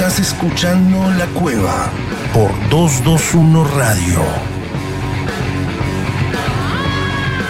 Estás escuchando La Cueva por 221 Radio.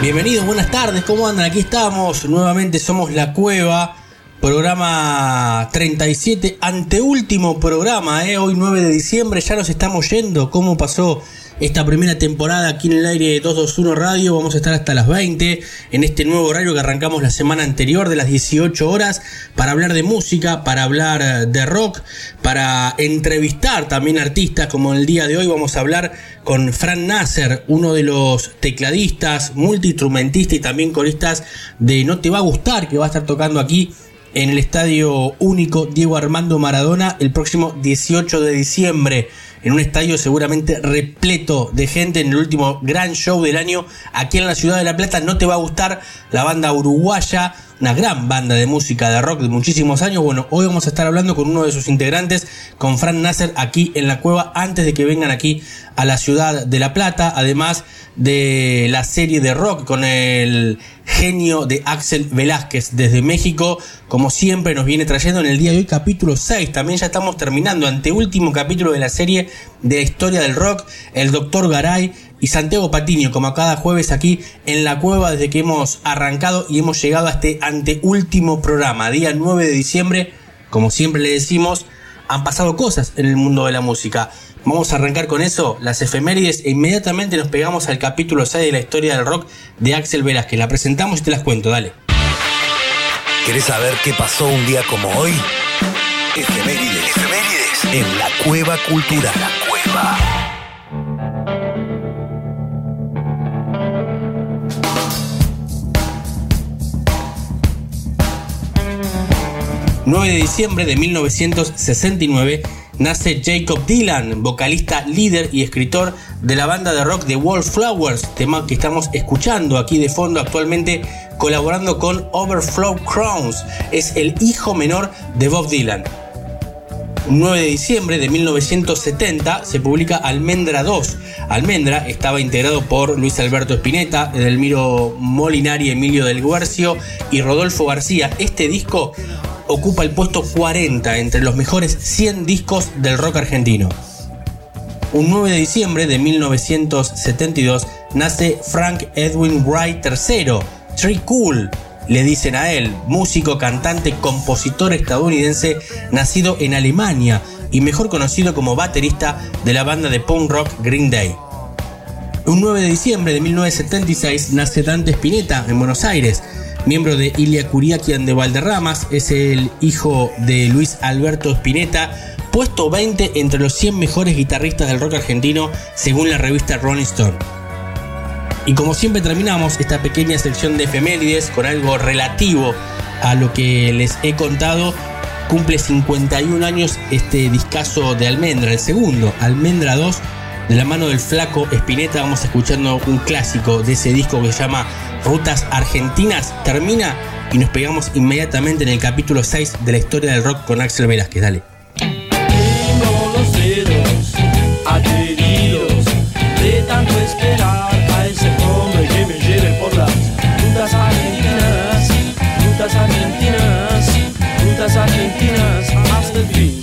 Bienvenidos, buenas tardes, ¿cómo andan? Aquí estamos, nuevamente somos La Cueva, programa 37, anteúltimo programa, ¿eh? hoy 9 de diciembre, ya nos estamos yendo, ¿cómo pasó esta primera temporada aquí en el aire de 221 Radio. Vamos a estar hasta las 20 en este nuevo horario que arrancamos la semana anterior de las 18 horas para hablar de música, para hablar de rock, para entrevistar también artistas como el día de hoy vamos a hablar con Fran Nasser, uno de los tecladistas, multiinstrumentistas y también coristas de No Te Va a Gustar, que va a estar tocando aquí en el Estadio Único Diego Armando Maradona el próximo 18 de diciembre en un estadio seguramente repleto de gente en el último gran show del año aquí en la ciudad de La Plata. No te va a gustar la banda uruguaya, una gran banda de música de rock de muchísimos años. Bueno, hoy vamos a estar hablando con uno de sus integrantes, con Fran Nasser, aquí en la cueva, antes de que vengan aquí a la ciudad de La Plata. Además de la serie de rock con el genio de Axel Velázquez desde México, como siempre nos viene trayendo en el día de hoy capítulo 6, también ya estamos terminando, anteúltimo capítulo de la serie de la historia del rock, el doctor Garay y Santiago Patiño, como cada jueves aquí en la cueva desde que hemos arrancado y hemos llegado a este anteúltimo programa, día 9 de diciembre, como siempre le decimos, han pasado cosas en el mundo de la música. Vamos a arrancar con eso, las efemérides, e inmediatamente nos pegamos al capítulo 6 de la historia del rock de Axel Velázquez. La presentamos y te las cuento, dale. ¿Querés saber qué pasó un día como hoy? Efemérides. Efemérides. En la cueva cultural. La cueva. 9 de diciembre de 1969 nace Jacob Dylan, vocalista, líder y escritor de la banda de rock The Wallflowers, tema que estamos escuchando aquí de fondo actualmente colaborando con Overflow Crowns. Es el hijo menor de Bob Dylan. 9 de diciembre de 1970 se publica Almendra 2. Almendra estaba integrado por Luis Alberto Spinetta, Edelmiro Molinari, Emilio del Guercio y Rodolfo García. Este disco ocupa el puesto 40 entre los mejores 100 discos del rock argentino. Un 9 de diciembre de 1972 nace Frank Edwin Wright III, Tree Cool, le dicen a él, músico, cantante, compositor estadounidense, nacido en Alemania y mejor conocido como baterista de la banda de punk rock Green Day. Un 9 de diciembre de 1976 nace Dante Spinetta en Buenos Aires, miembro de Ilia Curiaquian de Valderramas, es el hijo de Luis Alberto Spinetta, puesto 20 entre los 100 mejores guitarristas del rock argentino según la revista Rolling Stone. Y como siempre terminamos esta pequeña sección de efemérides con algo relativo a lo que les he contado, cumple 51 años este discazo de Almendra, el segundo, Almendra 2, de la mano del flaco Spinetta, vamos escuchando un clásico de ese disco que se llama Rutas Argentinas termina y nos pegamos inmediatamente en el capítulo 6 de la historia del rock con Axel Velázquez. Dale. Rutas argentinas, rutas argentinas, rutas argentinas hasta el fin.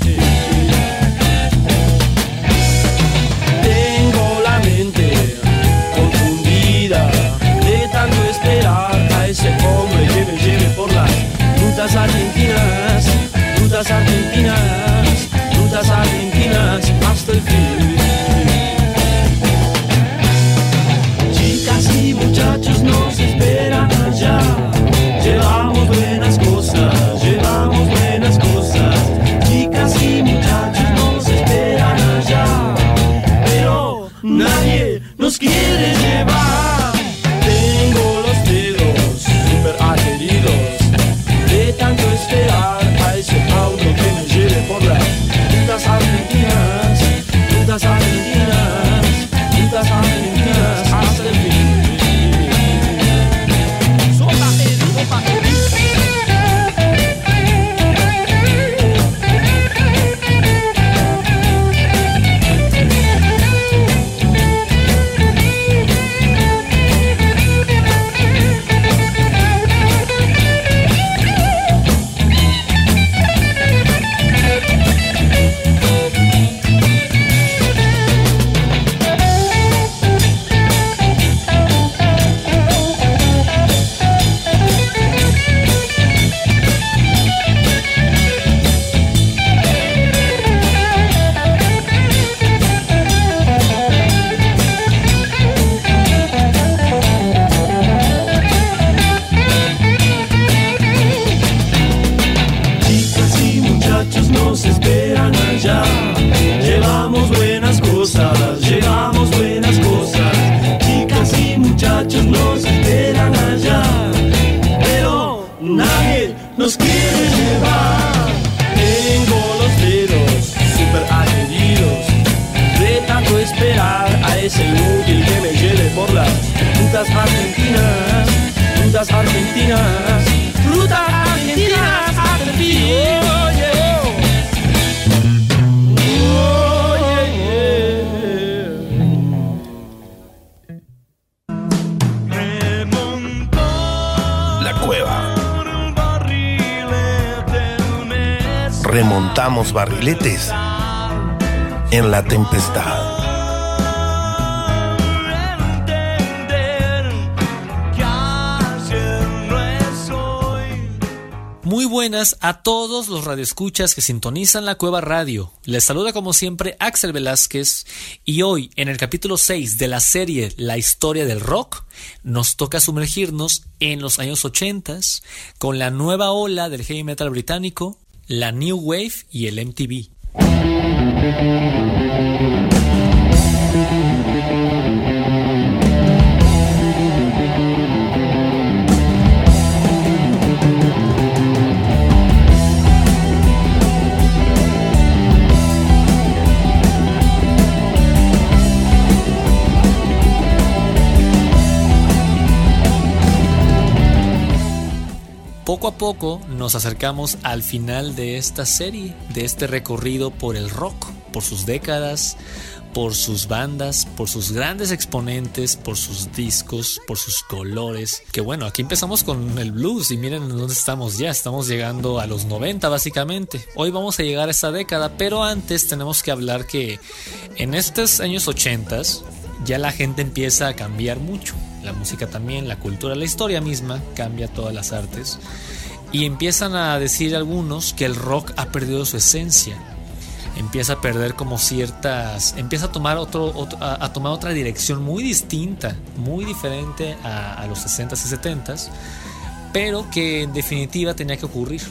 En la tempestad. Muy buenas a todos los radioescuchas que sintonizan la Cueva Radio. Les saluda como siempre Axel Velázquez y hoy en el capítulo 6 de la serie La historia del rock nos toca sumergirnos en los años 80 con la nueva ola del heavy metal británico, la New Wave y el MTV. Thank you. Poco a poco nos acercamos al final de esta serie, de este recorrido por el rock, por sus décadas, por sus bandas, por sus grandes exponentes, por sus discos, por sus colores. Que bueno, aquí empezamos con el blues y miren dónde estamos ya, estamos llegando a los 90 básicamente. Hoy vamos a llegar a esta década, pero antes tenemos que hablar que en estos años 80 ya la gente empieza a cambiar mucho. La música también, la cultura, la historia misma cambia todas las artes. Y empiezan a decir algunos que el rock ha perdido su esencia. Empieza a perder como ciertas. Empieza a tomar, otro, a, tomar otra dirección muy distinta, muy diferente a, a los 60s y 70s. Pero que en definitiva tenía que ocurrir.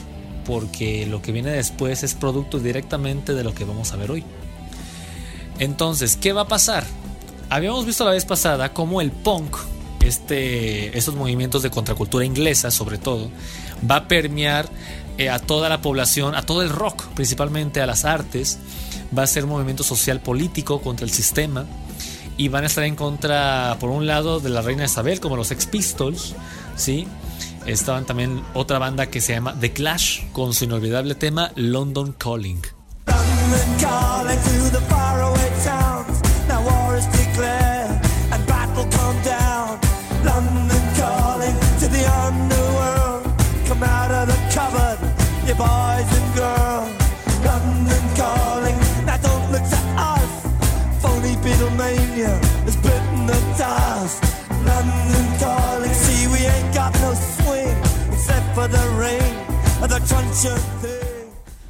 Porque lo que viene después es producto directamente de lo que vamos a ver hoy. Entonces, ¿qué va a pasar? Habíamos visto la vez pasada cómo el punk, este, estos movimientos de contracultura inglesa sobre todo, va a permear eh, a toda la población, a todo el rock, principalmente a las artes, va a ser un movimiento social político contra el sistema y van a estar en contra, por un lado, de la reina Isabel, como los Sex Pistols, ¿sí? Estaban también otra banda que se llama The Clash, con su inolvidable tema. London calling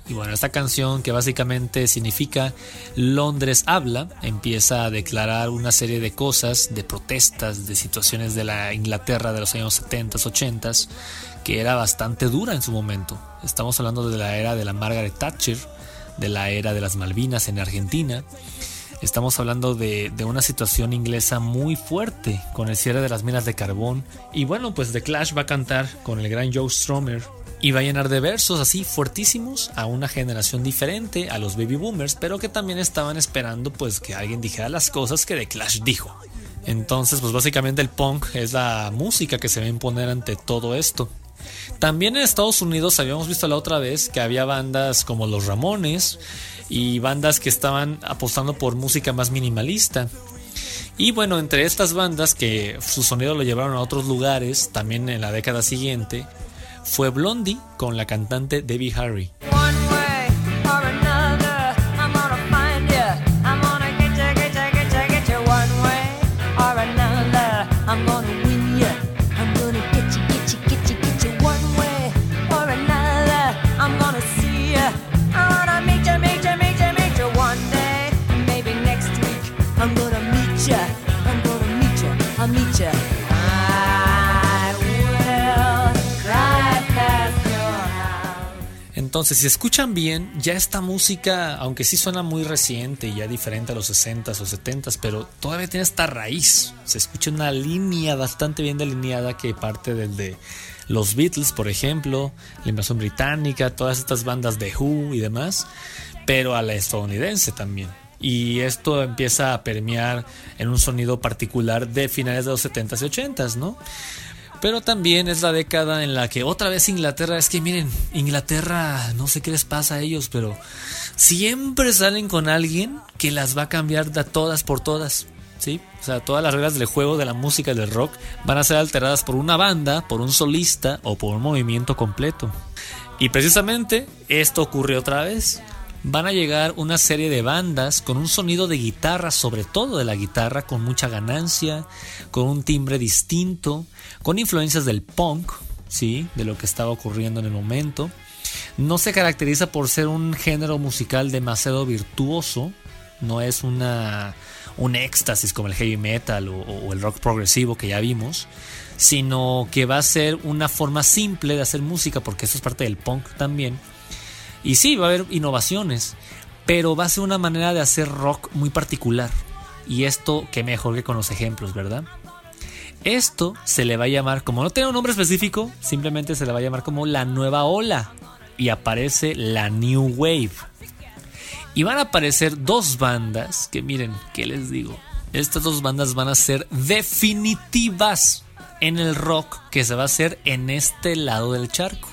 Y bueno, esta canción que básicamente significa Londres habla, empieza a declarar una serie de cosas, de protestas, de situaciones de la Inglaterra de los años 70, 80, que era bastante dura en su momento. Estamos hablando de la era de la Margaret Thatcher, de la era de las Malvinas en Argentina. Estamos hablando de, una situación inglesa muy fuerte con el cierre de las minas de carbón. Y bueno, pues The Clash va a cantar con el gran Joe Stromer y va a llenar de versos así fuertísimos a una generación diferente, a los baby boomers, pero que también estaban esperando pues que alguien dijera las cosas que The Clash dijo. Entonces, pues básicamente el punk es la música que se va a imponer ante todo esto. También en Estados Unidos habíamos visto la otra vez que había bandas como los Ramones y bandas que estaban apostando por música más minimalista. Y bueno, entre estas bandas que su sonido lo llevaron a otros lugares, también en la década siguiente, fue Blondie con la cantante Debbie Harry. Entonces, si escuchan bien, ya esta música, aunque sí suena muy reciente y ya diferente a los 60s o 70s, pero todavía tiene esta raíz. Se escucha una línea bastante bien delineada que parte del de los Beatles, por ejemplo, la invasión británica, todas estas bandas de Who y demás, pero a la estadounidense también. Y esto empieza a permear en un sonido particular de finales de los 70s y 80s, ¿no? Pero también es la década en la que otra vez Inglaterra, es que miren, Inglaterra, no sé qué les pasa a ellos, pero siempre salen con alguien que las va a cambiar de todas por todas. ¿Sí? O sea, todas las reglas del juego de la música del rock van a ser alteradas por una banda, por un solista o por un movimiento completo. Y precisamente esto ocurre otra vez. Van a llegar una serie de bandas con un sonido de guitarra, sobre todo de la guitarra, con mucha ganancia, con un timbre distinto, con influencias del punk, ¿sí? De lo que estaba ocurriendo en el momento. No se caracteriza por ser un género musical demasiado virtuoso, no es una, un éxtasis como el heavy metal o, o el rock progresivo que ya vimos, sino que va a ser una forma simple de hacer música, porque eso es parte del punk también. Y sí, va a haber innovaciones, pero va a ser una manera de hacer rock muy particular. Y esto, que mejor que con los ejemplos, ¿verdad? Esto se le va a llamar, como no tiene un nombre específico, simplemente se le va a llamar como la nueva ola. Y aparece la New Wave. Y van a aparecer dos bandas que miren, ¿qué les digo? Estas dos bandas van a ser definitivas en el rock que se va a hacer en este lado del charco.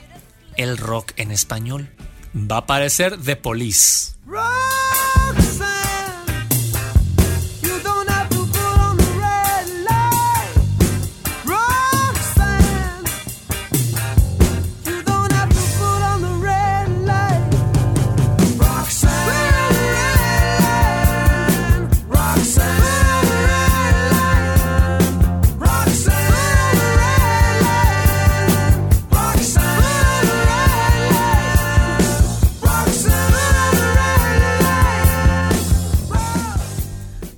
El rock en español. Va a aparecer The Police.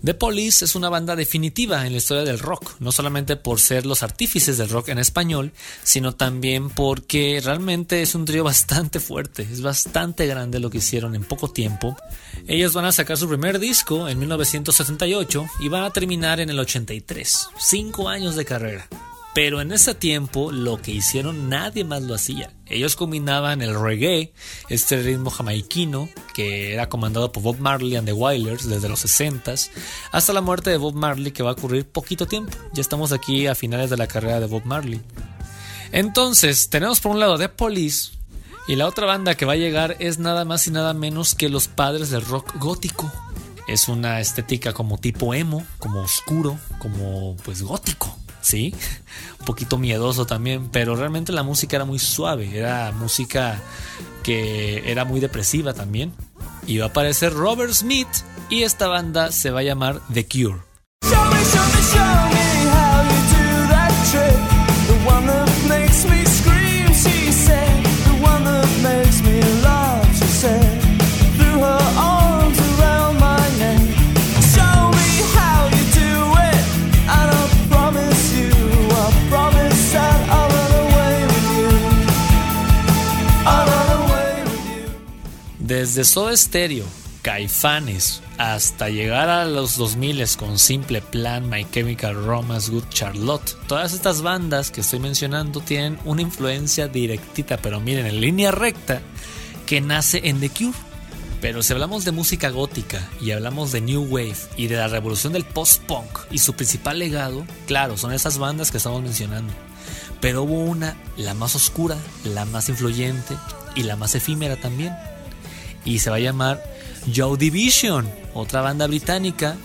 The Police es una banda definitiva en la historia del rock, no solamente por ser los artífices del rock en español, sino también porque realmente es un trío bastante fuerte, es bastante grande lo que hicieron en poco tiempo. Ellos van a sacar su primer disco en 1978 y van a terminar en el 83, cinco años de carrera. Pero en ese tiempo lo que hicieron nadie más lo hacía. Ellos combinaban el reggae, este ritmo jamaiquino que era comandado por Bob Marley and the Wailers desde los 60s hasta la muerte de Bob Marley que va a ocurrir poquito tiempo. Ya estamos aquí a finales de la carrera de Bob Marley. Entonces, tenemos por un lado The Police y la otra banda que va a llegar es nada más y nada menos que los padres del rock gótico. Es una estética como tipo emo, como oscuro, como pues gótico. ¿Sí? Un poquito miedoso también, pero realmente la música era muy suave, era música que era muy depresiva también. Y va a aparecer Robert Smith y esta banda se va a llamar The Cure. Desde Soda Stereo, Caifanes, hasta llegar a los 2000 con Simple Plan, My Chemical Romance, Good Charlotte, todas estas bandas que estoy mencionando tienen una influencia directita, pero miren, en línea recta, que nace en The Cure. Pero si hablamos de música gótica y hablamos de New Wave y de la revolución del post-punk y su principal legado, claro, son esas bandas que estamos mencionando. Pero hubo una, la más oscura, la más influyente y la más efímera también. Y se va a llamar Joe Division, otra banda británica,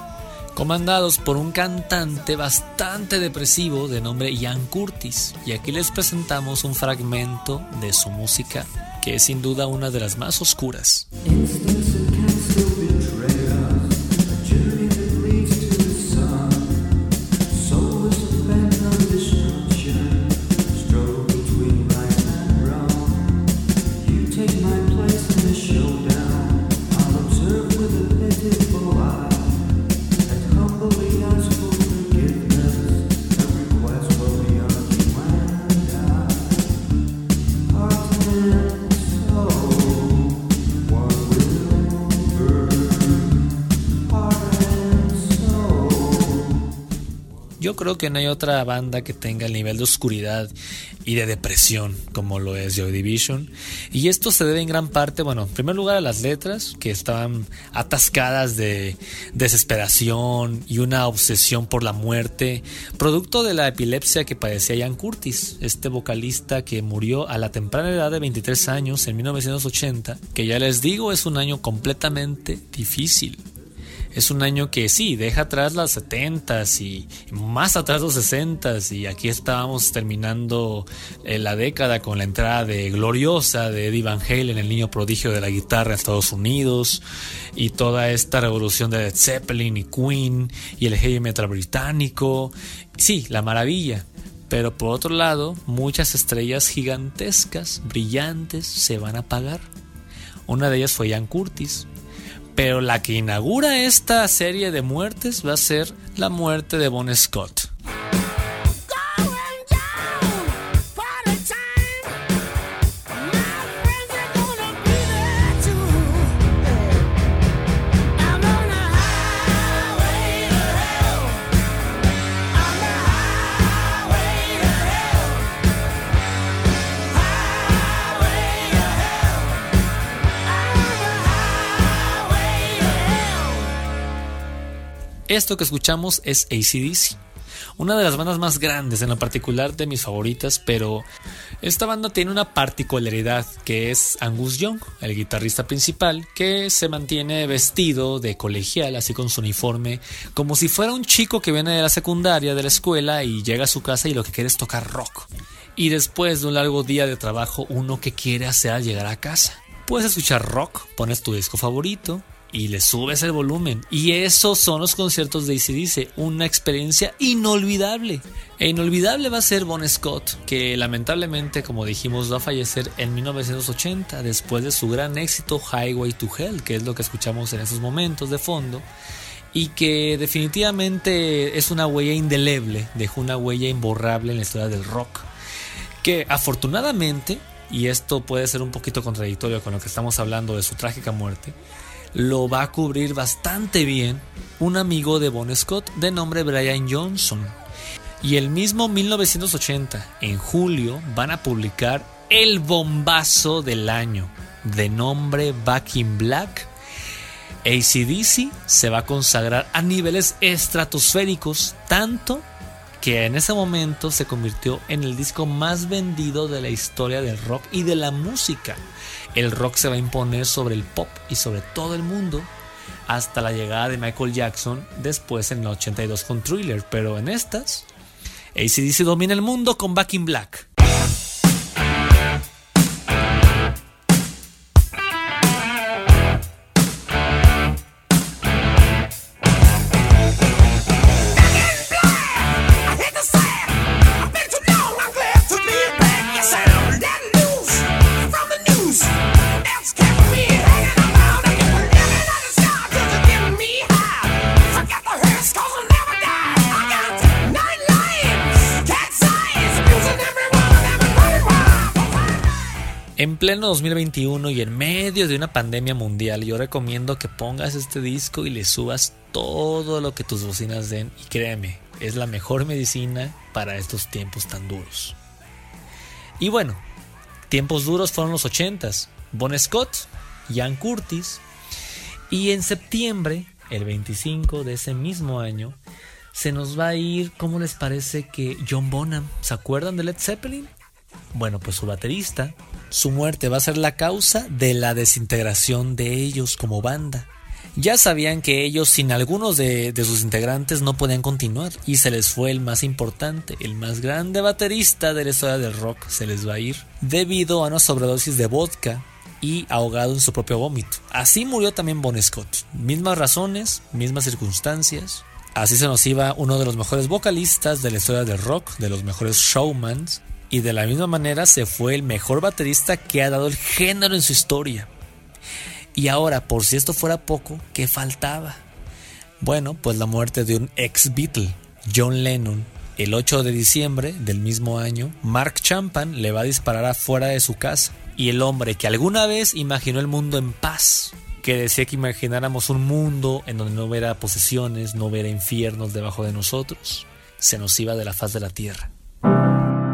comandados por un cantante bastante depresivo de nombre Ian Curtis. Y aquí les presentamos un fragmento de su música, que es sin duda una de las más oscuras. Yo creo que no hay otra banda que tenga el nivel de oscuridad y de depresión como lo es Joy Division. Y esto se debe en gran parte, bueno, en primer lugar a las letras que estaban atascadas de desesperación y una obsesión por la muerte, producto de la epilepsia que padecía Ian Curtis, este vocalista que murió a la temprana edad de 23 años en 1980, que ya les digo es un año completamente difícil. Es un año que sí, deja atrás las 70s y más atrás los 60s y aquí estábamos terminando eh, la década con la entrada de Gloriosa de Eddie Van Halen, el niño prodigio de la guitarra en Estados Unidos y toda esta revolución de Led Zeppelin y Queen y el heavy metal británico. Sí, la maravilla. Pero por otro lado, muchas estrellas gigantescas, brillantes, se van a apagar. Una de ellas fue Ian Curtis, pero la que inaugura esta serie de muertes va a ser la muerte de Bon Scott. Esto que escuchamos es ACDC, una de las bandas más grandes, en lo particular de mis favoritas, pero esta banda tiene una particularidad que es Angus Young, el guitarrista principal, que se mantiene vestido de colegial, así con su uniforme, como si fuera un chico que viene de la secundaria, de la escuela, y llega a su casa y lo que quiere es tocar rock. Y después de un largo día de trabajo, uno que quiere hacer al llegar a casa. Puedes escuchar rock, pones tu disco favorito, y le subes el volumen. Y esos son los conciertos de ACDC, una experiencia inolvidable. E inolvidable va a ser Bon Scott, que lamentablemente, como dijimos, va a fallecer en 1980 después de su gran éxito Highway to Hell, que es lo que escuchamos en esos momentos de fondo. Y que definitivamente es una huella indeleble, dejó una huella imborrable en la historia del rock. Que afortunadamente, y esto puede ser un poquito contradictorio con lo que estamos hablando de su trágica muerte, lo va a cubrir bastante bien un amigo de Bon Scott de nombre Brian Johnson. Y el mismo 1980, en julio, van a publicar el bombazo del año, de nombre Back in Black. ACDC se va a consagrar a niveles estratosféricos, tanto que en ese momento se convirtió en el disco más vendido de la historia del rock y de la música. El rock se va a imponer sobre el pop y sobre todo el mundo hasta la llegada de Michael Jackson después en el 82 con Thriller, pero en estas ACDC domina el mundo con Back in Black. En pleno 2021 y en medio de una pandemia mundial, yo recomiendo que pongas este disco y le subas todo lo que tus bocinas den y créeme, es la mejor medicina para estos tiempos tan duros. Y bueno, tiempos duros fueron los 80s. Bon Scott, Ian Curtis y en septiembre, el 25 de ese mismo año, se nos va a ir, ¿cómo les parece que John Bonham? ¿Se acuerdan de Led Zeppelin? Bueno, pues su baterista, su muerte va a ser la causa de la desintegración de ellos como banda. Ya sabían que ellos sin algunos de, sus integrantes no podían continuar y se les fue el más importante, el más grande baterista de la historia del rock, se les va a ir debido a una sobredosis de vodka y ahogado en su propio vómito. Así murió también Bon Scott. Mismas razones, mismas circunstancias. Así se nos iba uno de los mejores vocalistas de la historia del rock, de los mejores showmans, y de la misma manera se fue el mejor baterista que ha dado el género en su historia. Y ahora, por si esto fuera poco, ¿qué faltaba? Bueno, pues la muerte de un ex Beatle, John Lennon. El 8 de diciembre del mismo año, Mark Champan le va a disparar afuera de su casa. Y el hombre que alguna vez imaginó el mundo en paz, que decía que imagináramos un mundo en donde no hubiera posesiones, no hubiera infiernos debajo de nosotros, se nos iba de la faz de la tierra.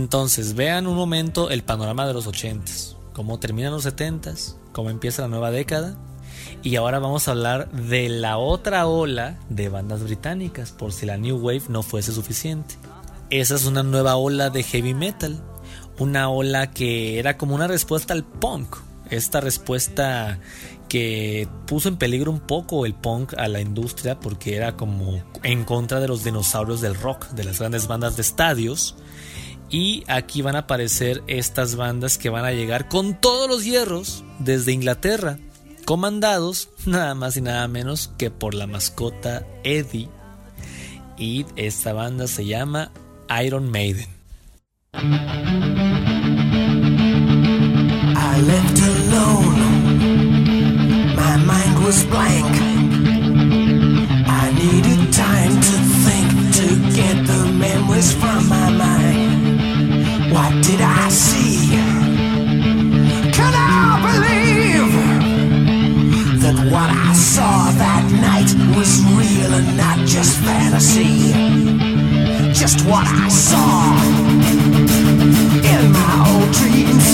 Entonces, vean un momento el panorama de los 80s, cómo terminan los 70s, cómo empieza la nueva década. Y ahora vamos a hablar de la otra ola de bandas británicas, por si la New Wave no fuese suficiente. Esa es una nueva ola de heavy metal, una ola que era como una respuesta al punk, esta respuesta que puso en peligro un poco el punk a la industria porque era como en contra de los dinosaurios del rock, de las grandes bandas de estadios. Y aquí van a aparecer estas bandas que van a llegar con todos los hierros desde Inglaterra, comandados nada más y nada menos que por la mascota Eddie. Y esta banda se llama Iron Maiden. I left alone. My mind was blank. I needed time to think to get the memories from my mind. What did I see? Can I believe that what I saw that night was real and not just fantasy? Just what I saw in my old dreams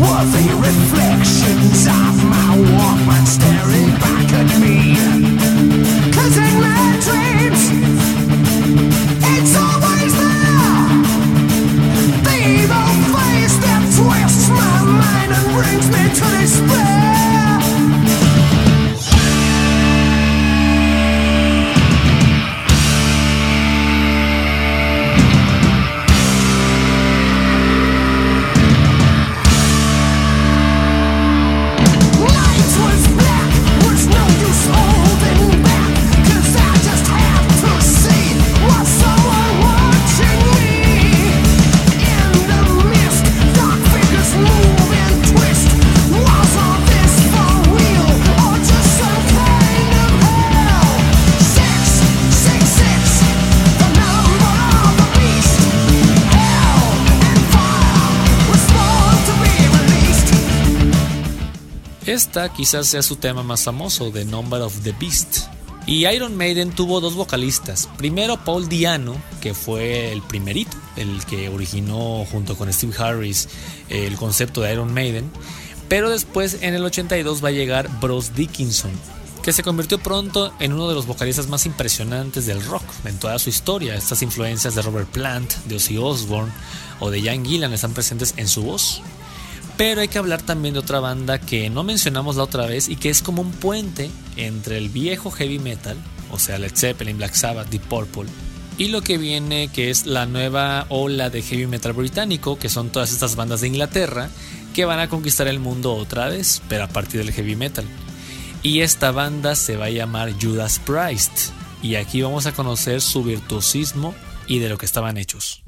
were the reflections of my Walkman staring back at me. Esta quizás sea su tema más famoso, The Number of the Beast. Y Iron Maiden tuvo dos vocalistas. Primero Paul Diano, que fue el primerito, el que originó junto con Steve Harris el concepto de Iron Maiden. Pero después en el 82 va a llegar Bruce Dickinson, que se convirtió pronto en uno de los vocalistas más impresionantes del rock en toda su historia. Estas influencias de Robert Plant, de Ozzy Osbourne o de Ian Gillan están presentes en su voz. Pero hay que hablar también de otra banda que no mencionamos la otra vez y que es como un puente entre el viejo heavy metal, o sea, Led Zeppelin, Black Sabbath, Deep Purple, y lo que viene que es la nueva ola de heavy metal británico, que son todas estas bandas de Inglaterra que van a conquistar el mundo otra vez, pero a partir del heavy metal. Y esta banda se va a llamar Judas Priest, y aquí vamos a conocer su virtuosismo y de lo que estaban hechos.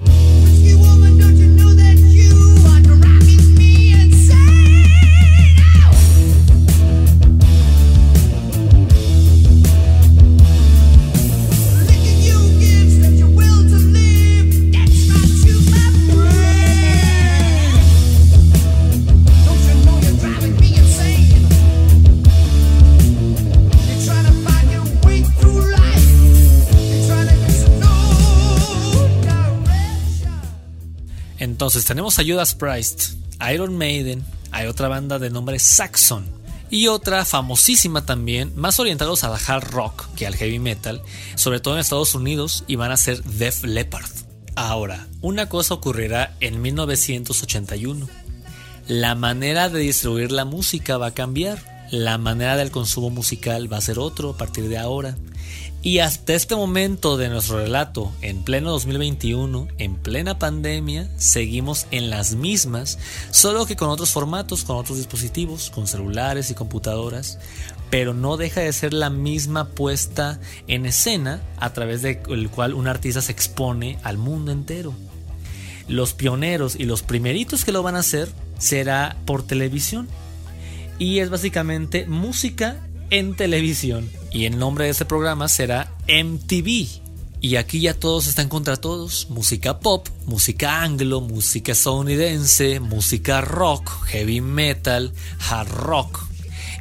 Entonces tenemos a Judas Priest, Iron Maiden, hay otra banda de nombre Saxon y otra famosísima también, más orientados al hard rock que al heavy metal, sobre todo en Estados Unidos y van a ser Def Leppard. Ahora, una cosa ocurrirá en 1981. La manera de distribuir la música va a cambiar, la manera del consumo musical va a ser otro a partir de ahora. Y hasta este momento de nuestro relato, en pleno 2021, en plena pandemia, seguimos en las mismas, solo que con otros formatos, con otros dispositivos, con celulares y computadoras, pero no deja de ser la misma puesta en escena a través del cual un artista se expone al mundo entero. Los pioneros y los primeritos que lo van a hacer será por televisión. Y es básicamente música en televisión. Y el nombre de este programa será MTV. Y aquí ya todos están contra todos. Música pop, música anglo, música estadounidense, música rock, heavy metal, hard rock.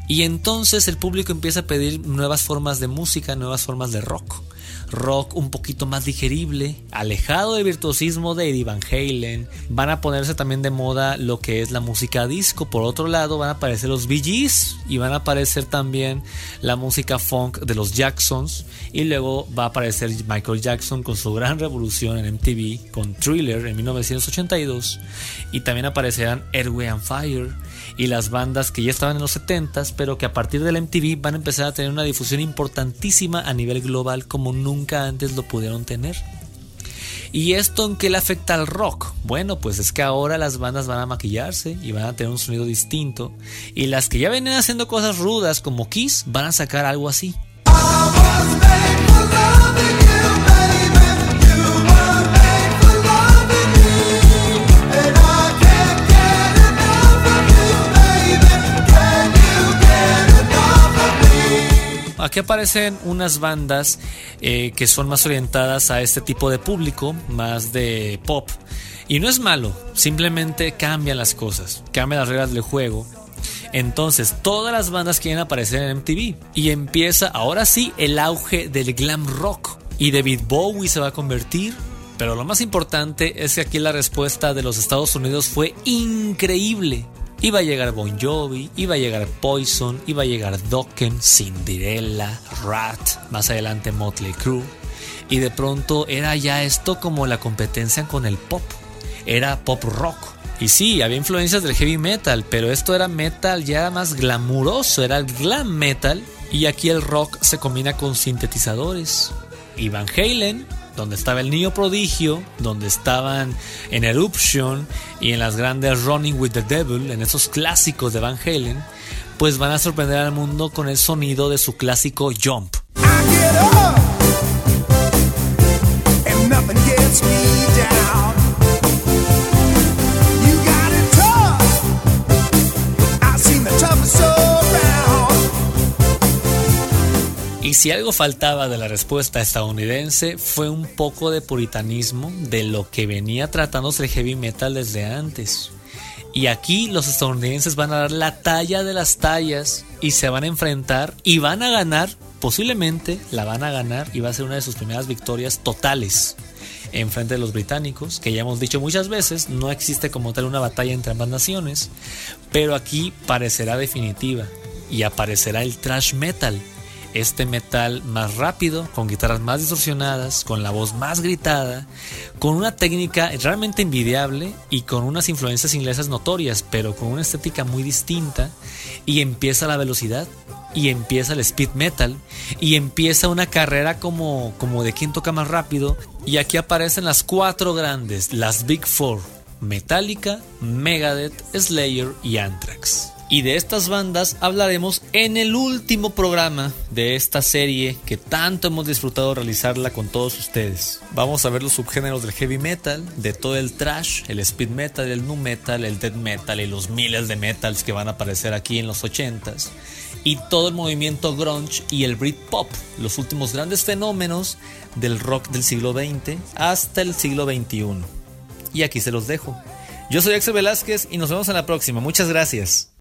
Y entonces el público empieza a pedir nuevas formas de música, nuevas formas de rock rock un poquito más digerible, alejado del virtuosismo de Eddie Van Halen. Van a ponerse también de moda lo que es la música disco. Por otro lado, van a aparecer los Bee Gees y van a aparecer también la música funk de los Jacksons. Y luego va a aparecer Michael Jackson con su gran revolución en MTV con Thriller en 1982. Y también aparecerán Airway and Fire y las bandas que ya estaban en los 70s, pero que a partir del MTV van a empezar a tener una difusión importantísima a nivel global como nunca antes lo pudieron tener. ¿Y esto en qué le afecta al rock? Bueno, pues es que ahora las bandas van a maquillarse y van a tener un sonido distinto. Y las que ya venían haciendo cosas rudas como Kiss van a sacar algo así. Aquí aparecen unas bandas eh, que son más orientadas a este tipo de público, más de pop. Y no es malo, simplemente cambian las cosas, cambian las reglas del juego. Entonces, todas las bandas quieren aparecer en MTV. Y empieza ahora sí el auge del glam rock. Y David Bowie se va a convertir. Pero lo más importante es que aquí la respuesta de los Estados Unidos fue increíble. Iba a llegar Bon Jovi, iba a llegar Poison, iba a llegar Dokken, Cinderella, Rat, más adelante Motley Crue. Y de pronto era ya esto como la competencia con el pop. Era pop rock. Y sí, había influencias del heavy metal, pero esto era metal ya más glamuroso, era el glam metal. Y aquí el rock se combina con sintetizadores. Y Van Halen donde estaba el niño prodigio, donde estaban en Eruption y en las grandes Running with the Devil, en esos clásicos de Van Halen, pues van a sorprender al mundo con el sonido de su clásico Jump. Get up, Y si algo faltaba de la respuesta estadounidense fue un poco de puritanismo de lo que venía tratándose el heavy metal desde antes. Y aquí los estadounidenses van a dar la talla de las tallas y se van a enfrentar y van a ganar, posiblemente la van a ganar y va a ser una de sus primeras victorias totales en frente de los británicos, que ya hemos dicho muchas veces, no existe como tal una batalla entre ambas naciones, pero aquí parecerá definitiva y aparecerá el thrash metal, este metal más rápido, con guitarras más distorsionadas, con la voz más gritada, con una técnica realmente envidiable y con unas influencias inglesas notorias, pero con una estética muy distinta, y empieza la velocidad, y empieza el speed metal, y empieza una carrera como, como de quien toca más rápido, y aquí aparecen las cuatro grandes, las Big Four, Metallica, Megadeth, Slayer y Anthrax. Y de estas bandas hablaremos en el último programa de esta serie que tanto hemos disfrutado realizarla con todos ustedes. Vamos a ver los subgéneros del heavy metal, de todo el trash, el speed metal, el nu metal, el death metal y los miles de metals que van a aparecer aquí en los 80s. Y todo el movimiento grunge y el Britpop, los últimos grandes fenómenos del rock del siglo XX hasta el siglo XXI. Y aquí se los dejo. Yo soy Axel Velázquez y nos vemos en la próxima. Muchas gracias.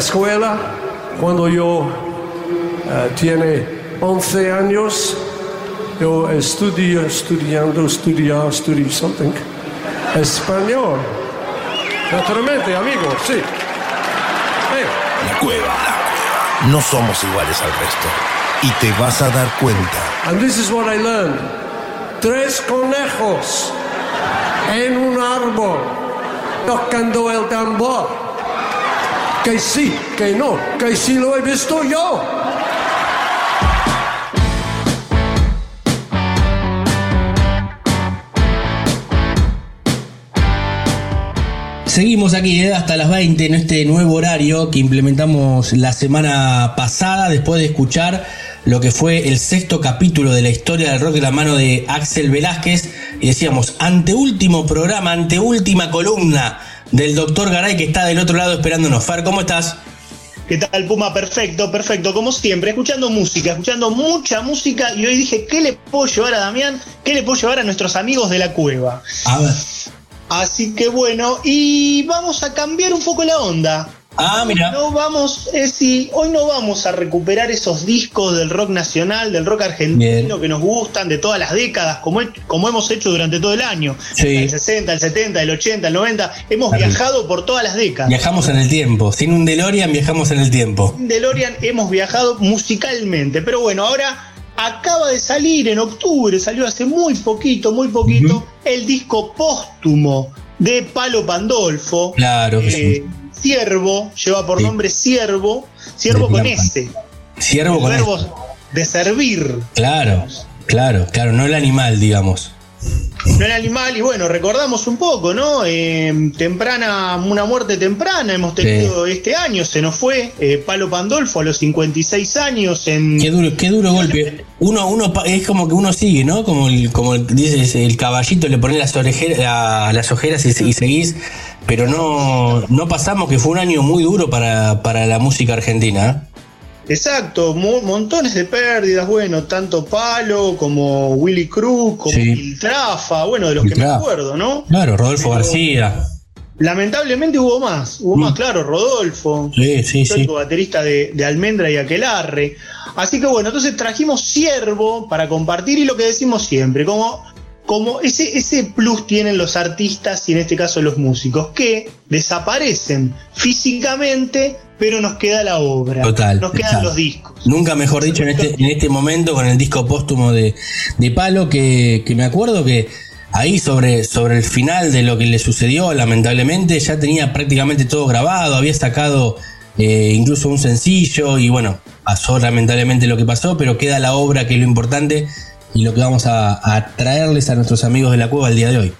Escuela, cuando yo eh, tiene 11 años, yo estudio, estudiando, estudiar, estudio something, español. Naturalmente, amigo, sí. Hey. La cueva. No somos iguales al resto. Y te vas a dar cuenta. And this is what I learned. Tres conejos en un árbol tocando el tambor. Que sí, que no, que sí lo he visto yo. Seguimos aquí eh, hasta las 20 en este nuevo horario que implementamos la semana pasada después de escuchar lo que fue el sexto capítulo de la historia del rock de la mano de Axel Velázquez y decíamos anteúltimo programa, anteúltima columna del doctor Garay que está del otro lado esperándonos. Far, ¿cómo estás? ¿Qué tal, Puma? Perfecto, perfecto. Como siempre, escuchando música, escuchando mucha música. Y hoy dije, ¿qué le puedo llevar a Damián? ¿Qué le puedo llevar a nuestros amigos de la cueva? A ver. Así que bueno, y vamos a cambiar un poco la onda. Ah, mira. No vamos, es si hoy no vamos a recuperar esos discos del rock nacional, del rock argentino Bien. que nos gustan de todas las décadas, como, como hemos hecho durante todo el año. Sí. El 60, el 70, el 80, el 90. Hemos Arriba. viajado por todas las décadas. Viajamos en el tiempo. Sin un DeLorean viajamos en el tiempo. DeLorean hemos viajado musicalmente, pero bueno, ahora acaba de salir en octubre, salió hace muy poquito, muy poquito, el disco póstumo de Palo Pandolfo. Claro que Eh, sí. Ciervo, lleva por Sí. nombre Ciervo, Ciervo De con Plan Pan. S, Ciervo el con verbo esto. de servir. Claro, claro, claro, no el animal, digamos. No el animal, y bueno, recordamos un poco, ¿no? Eh, temprana, una muerte temprana hemos tenido este año, se nos fue eh, Palo Pandolfo a los 56 años en... Qué duro, qué duro golpe. Uno, uno es como que uno sigue, ¿no? Como el, como el- dices, el caballito le pones las orejeras, la- las ojeras y, y seguís. Pero no, no pasamos que fue un año muy duro para, para la música argentina. ¿eh? Exacto, mo- montones de pérdidas, bueno, tanto Palo como Willy Cruz, como Sí. Iltrafa, bueno, de los que me acuerdo, ¿no? Claro, Rodolfo Pero- García. Lamentablemente hubo más, hubo Mm. más, claro, Rodolfo, Sí, sí, sí. baterista de, de Almendra y Aquelarre. Así que bueno, entonces trajimos Siervo para compartir y lo que decimos siempre, como, como ese, ese plus tienen los artistas y en este caso los músicos, que desaparecen físicamente, pero nos queda la obra, Total, nos quedan total. los discos. Nunca mejor dicho en este, en este momento con el disco póstumo de, de Palo, que, que me acuerdo que ahí sobre, sobre el final de lo que le sucedió, lamentablemente, ya tenía prácticamente todo grabado, había sacado eh, incluso un sencillo y bueno, pasó lamentablemente lo que pasó, pero queda la obra que es lo importante y lo que vamos a, a traerles a nuestros amigos de la cueva el día de hoy.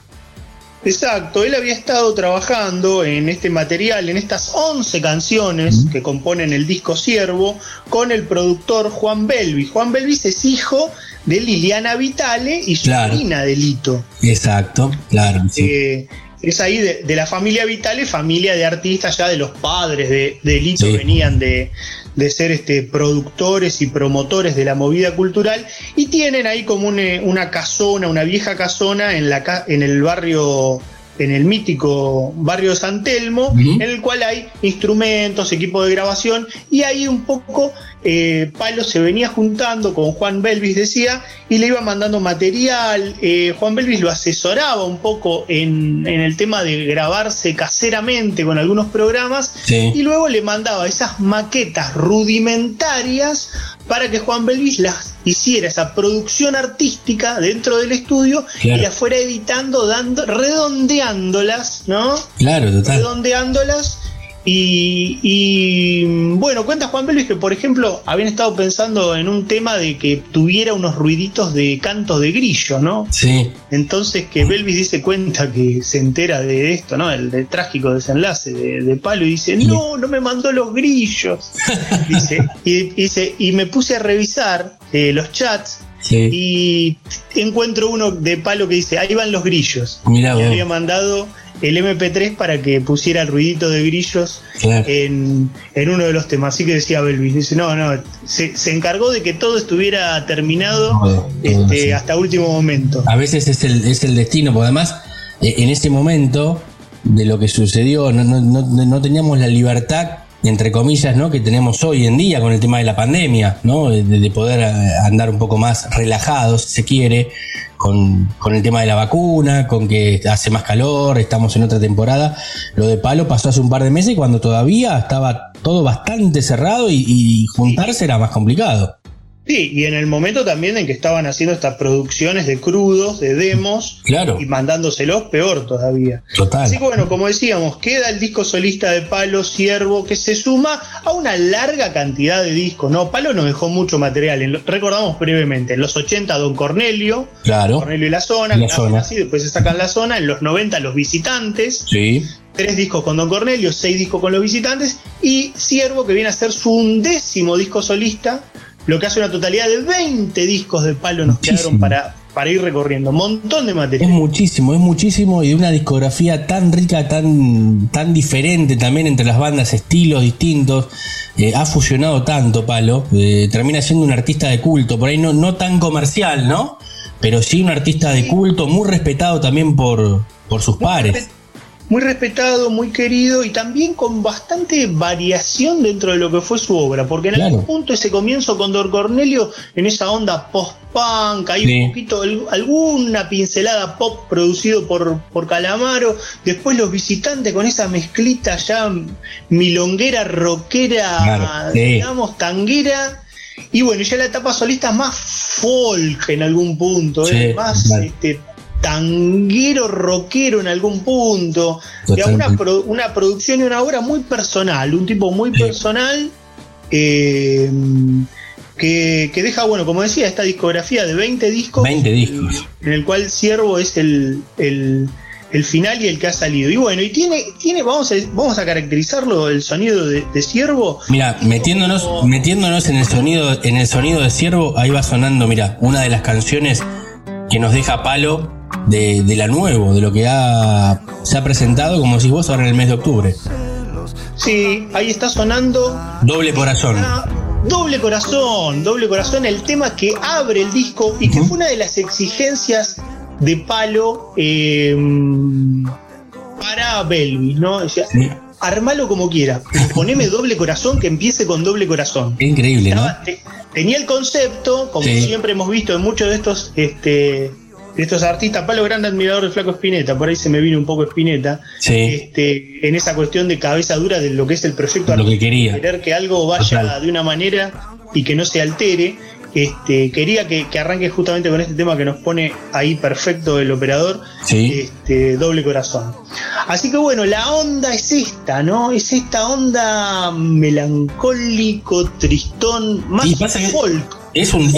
Exacto, él había estado trabajando en este material, en estas 11 canciones que componen el disco Siervo, con el productor Juan Belvis. Juan Belvis es hijo de Liliana Vitale y Claro. sobrina de Lito. Exacto, claro. sí. Eh, es ahí de, de la familia Vitale, familia de artistas ya de los padres de, de Lito, Sí. venían de, de ser este, productores y promotores de la movida cultural y tienen ahí como una, una casona, una vieja casona en, la, en el barrio, en el mítico barrio San Telmo, en el cual hay instrumentos, equipo de grabación y ahí un poco eh, Palo se venía juntando con Juan Belvis, decía, y le iba mandando material. eh, Juan Belvis lo asesoraba un poco en, en el tema de grabarse caseramente con algunos programas Sí. y luego le mandaba esas maquetas rudimentarias para que Juan Belvis las hiciera esa producción artística dentro del estudio Claro. y las fuera editando, dando, redondeándolas, ¿no? Claro, total. redondeándolas. Y, y, bueno, cuenta Juan Belvis que, por ejemplo, habían estado pensando en un tema de que tuviera unos ruiditos de cantos de grillo, ¿no? Sí, Entonces que Belvis dice cuenta que se entera de esto, ¿no? El, del trágico desenlace de, de Palo y dice, no, no me mandó los grillos. dice, y, dice, y me puse a revisar eh, los chats sí. y encuentro uno de Palo que dice, ahí van los grillos. Mirá Y vos. había mandado el MP3 para que pusiera el ruidito de grillos Claro. en, en uno de los temas. Así que decía Belvis, dice, no, no, se, se encargó de que todo estuviera terminado Todo, todo, este, sí. hasta último momento. A veces es el, es el destino, porque además eh, en ese momento de lo que sucedió, no, no- no- no teníamos la libertad, entre comillas, ¿no? que tenemos hoy en día con el tema de la pandemia, ¿no? de, de poder eh, andar un poco más relajados, si se quiere, con, con el tema de la vacuna, con que hace más calor, estamos en otra temporada. Lo de Palo pasó hace un par de meses cuando todavía estaba todo bastante cerrado y, y juntarse era más complicado. Sí, y en el momento también en que estaban haciendo estas producciones de crudos, de demos, Claro. y mandándoselos, peor todavía. Total. Así que bueno, como decíamos, queda el disco solista de Palo Siervo que se suma a una larga cantidad de discos. ¿no? Palo nos dejó mucho material. En lo- recordamos brevemente, en los 80 Don Cornelio, Claro. Cornelio y la zona, La que Zona. así, después se sacan la zona, en los 90 los visitantes, Sí. tres discos con Don Cornelio, seis discos con los visitantes, y Siervo que viene a ser su undécimo disco solista, lo que hace una totalidad de 20 discos de palo nos Muchísimo. quedaron para, para ir recorriendo. Montón de Es material. muchísimo, es muchísimo y de una discografía tan rica, tan, tan diferente también entre las bandas, estilos distintos. eh, ha fusionado tanto, Palo. eh, termina siendo un artista de culto, por ahí no, no tan comercial, ¿no? Pero sí un artista de culto, muy respetado también por, por sus pares. Muy respetado, muy querido y también con bastante variación dentro de lo que fue su obra, porque en Claro. algún punto ese comienzo con Don Cornelio, en esa onda post-punk, hay Sí. un poquito, al- alguna pincelada pop producido por, por Calamaro, después los visitantes con esa mezclita ya milonguera, rockera, Claro, sí. digamos, tanguera. Y bueno, ya la etapa solista más folk en algún punto, Sí, ¿eh? más este, tanguero rockero en algún punto. Una, pro- una producción y una obra muy personal, un tipo muy personal. eh, que, que deja, bueno, como decía, esta discografía de 20 discos. 20 discos. En el cual Siervo es el, el, el final y el que ha salido. Y bueno, y tiene, tiene vamos, a, vamos a caracterizarlo, el sonido de, de Siervo. Mira, metiéndonos, metiéndonos en el sonido, en el sonido de Ciervo, ahí va sonando, mira, una de las canciones que nos deja palo de, de la nuevo, de lo que ha, se ha presentado, como decís vos, ahora en el mes de octubre. Sí, ahí está sonando Doble corazón. Ah, Doble corazón, doble corazón, el tema que abre el disco y que fue una de las exigencias de Palo eh, para Belvis, ¿no? O sea, Sí. armalo como quiera, poneme doble corazón que empiece con doble corazón. Qué increíble, ¿no? Tenía el concepto, como Sí. siempre hemos visto en muchos de estos, este, de estos artistas, Palo grande admirador del flaco Spinetta, por ahí se me vino un poco Spinetta, Sí. este, en esa cuestión de cabeza dura de lo que es el proyecto Lo que quería. querer que algo vaya Total. de una manera y que no se altere. Este, quería que, que arranque justamente con este tema que nos pone ahí perfecto el operador, Sí. este, doble corazón. Así que bueno, la onda es esta, ¿no? Es esta onda melancólico, tristón, más folk. Es un,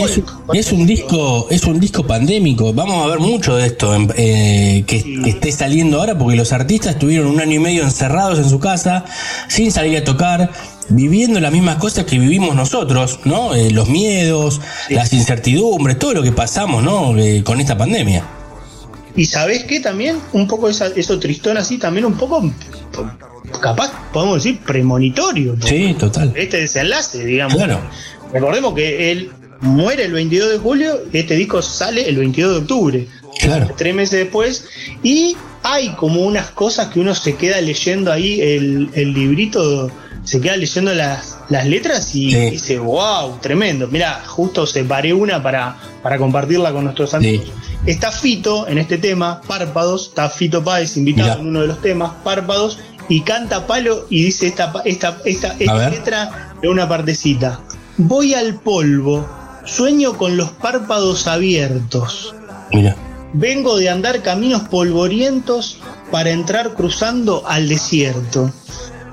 es, un disco, es un disco pandémico. Vamos a ver mucho de esto en- eh, que, que esté saliendo ahora, porque los artistas estuvieron un año y medio encerrados en su casa, sin salir a tocar, viviendo las mismas cosas que vivimos nosotros, ¿no? Eh, los miedos, las incertidumbres, todo lo que pasamos, ¿no? Eh, con esta pandemia. Y sabes qué también, un poco esa- eso tristón así, también un poco, capaz, podemos decir, premonitorio. Sí, total. Este desenlace, digamos. Claro. Recordemos que él muere el 22 de julio y este disco sale el 22 de octubre, Claro. tres meses después, y hay como unas cosas que uno se queda leyendo ahí, el, el librito, se queda leyendo las, las letras y Sí. dice, wow, tremendo. Mira, justo separé una para, para compartirla con nuestros amigos. Está Fito en este tema, Párpados, está Fito Páez invitado Mirá. en uno de los temas, Párpados, y canta Palo y dice esta, esta, esta, esta letra de una partecita. Voy al polvo, sueño con los párpados abiertos. Mira. Vengo de andar caminos polvorientos para entrar cruzando al desierto.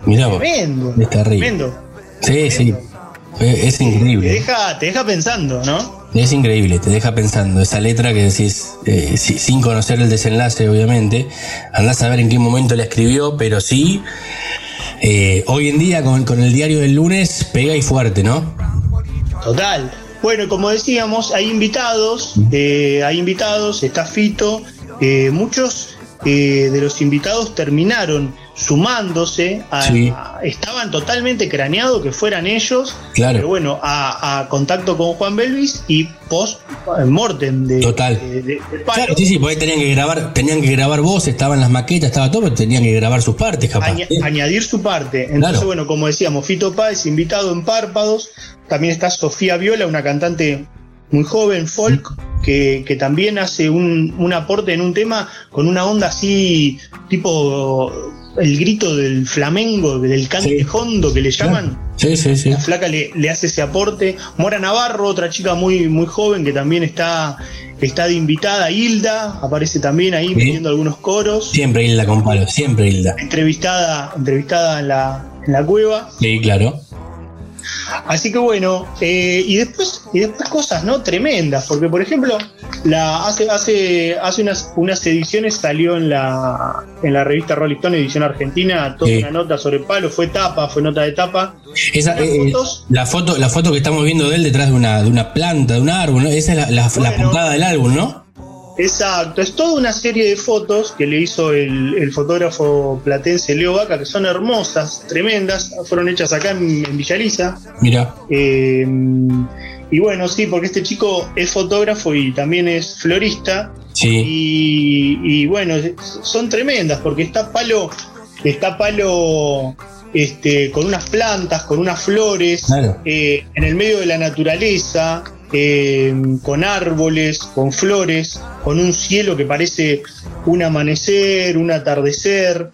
Mira vos. Tremendo. Es terrible. Tremendo. Sí, sí. Es Te increíble. deja, te deja pensando, ¿no? Es increíble, te deja pensando. Esa letra que decís, eh, si- sin conocer el desenlace, obviamente, andás a ver en qué momento la escribió, pero sí, eh, hoy en día con, con el diario del lunes pega y fuerte, ¿no? Total. Bueno, como decíamos, hay invitados, eh, hay invitados, está Fito, eh, muchos eh, de los invitados terminaron sumándose, a- Sí. a- estaban totalmente craneados que fueran ellos, Claro. pero bueno, a, a contacto con Juan Belvis y post eh, mortem de, Total. de- de- de Palo. Claro, sí, sí, porque tenían que grabar, tenían que grabar voces, estaban las maquetas, estaba todo, pero tenían que grabar sus partes, capaz. Aña- añadir su parte. Entonces, Claro. bueno, como decíamos, Fito Páez invitado en Párpados. También está Sofía Viola, una cantante muy joven, folk, que, que también hace un, un aporte en un tema con una onda así, tipo el grito del flamengo, del cante Sí. hondo que le llaman. Sí, sí, sí. La flaca le, le hace ese aporte. Mora Navarro, otra chica muy, muy joven que también está, está de invitada. Hilda aparece también ahí metiendo algunos coros. Siempre Hilda con palo, siempre Hilda. Entrevistada, entrevistada en la, en la cueva. Sí, claro. Así que bueno, eh, y después, y después cosas no tremendas, porque por ejemplo, la, hace, hace, hace unas, unas ediciones salió en la, en la revista Rolling Stone, edición argentina, toda una nota sobre palo, fue tapa, fue nota de tapa. Esa, eh, fotos. la foto, la foto que estamos viendo de él detrás de una, de una planta, de un árbol, ¿no? Esa es la, la- la portada del álbum, ¿no? Exacto, es toda una serie de fotos que le hizo el, el fotógrafo platense Leo Vaca, que son hermosas, tremendas, fueron hechas acá en, en Villaliza. Mira. Eh, y bueno, sí, porque este chico es fotógrafo y también es florista. Sí. Y, y bueno, son tremendas porque está palo, está palo este, con unas plantas, con unas flores, Claro. eh, en el medio de la naturaleza, eh, con árboles, con flores, con un cielo que parece un amanecer, un atardecer.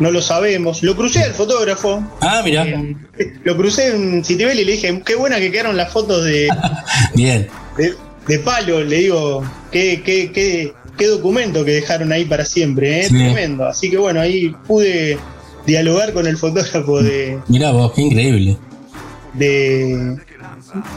No lo sabemos. Lo crucé al fotógrafo. Ah, mira. Eh, lo crucé en Citibel y le dije, qué buena que quedaron las fotos de, Bien. de, de palo, le digo, qué, qué, qué, qué documento que dejaron ahí para siempre, ¿eh? Sí. tremendo. Así que bueno, ahí pude dialogar con el fotógrafo de, Mira vos, qué increíble. de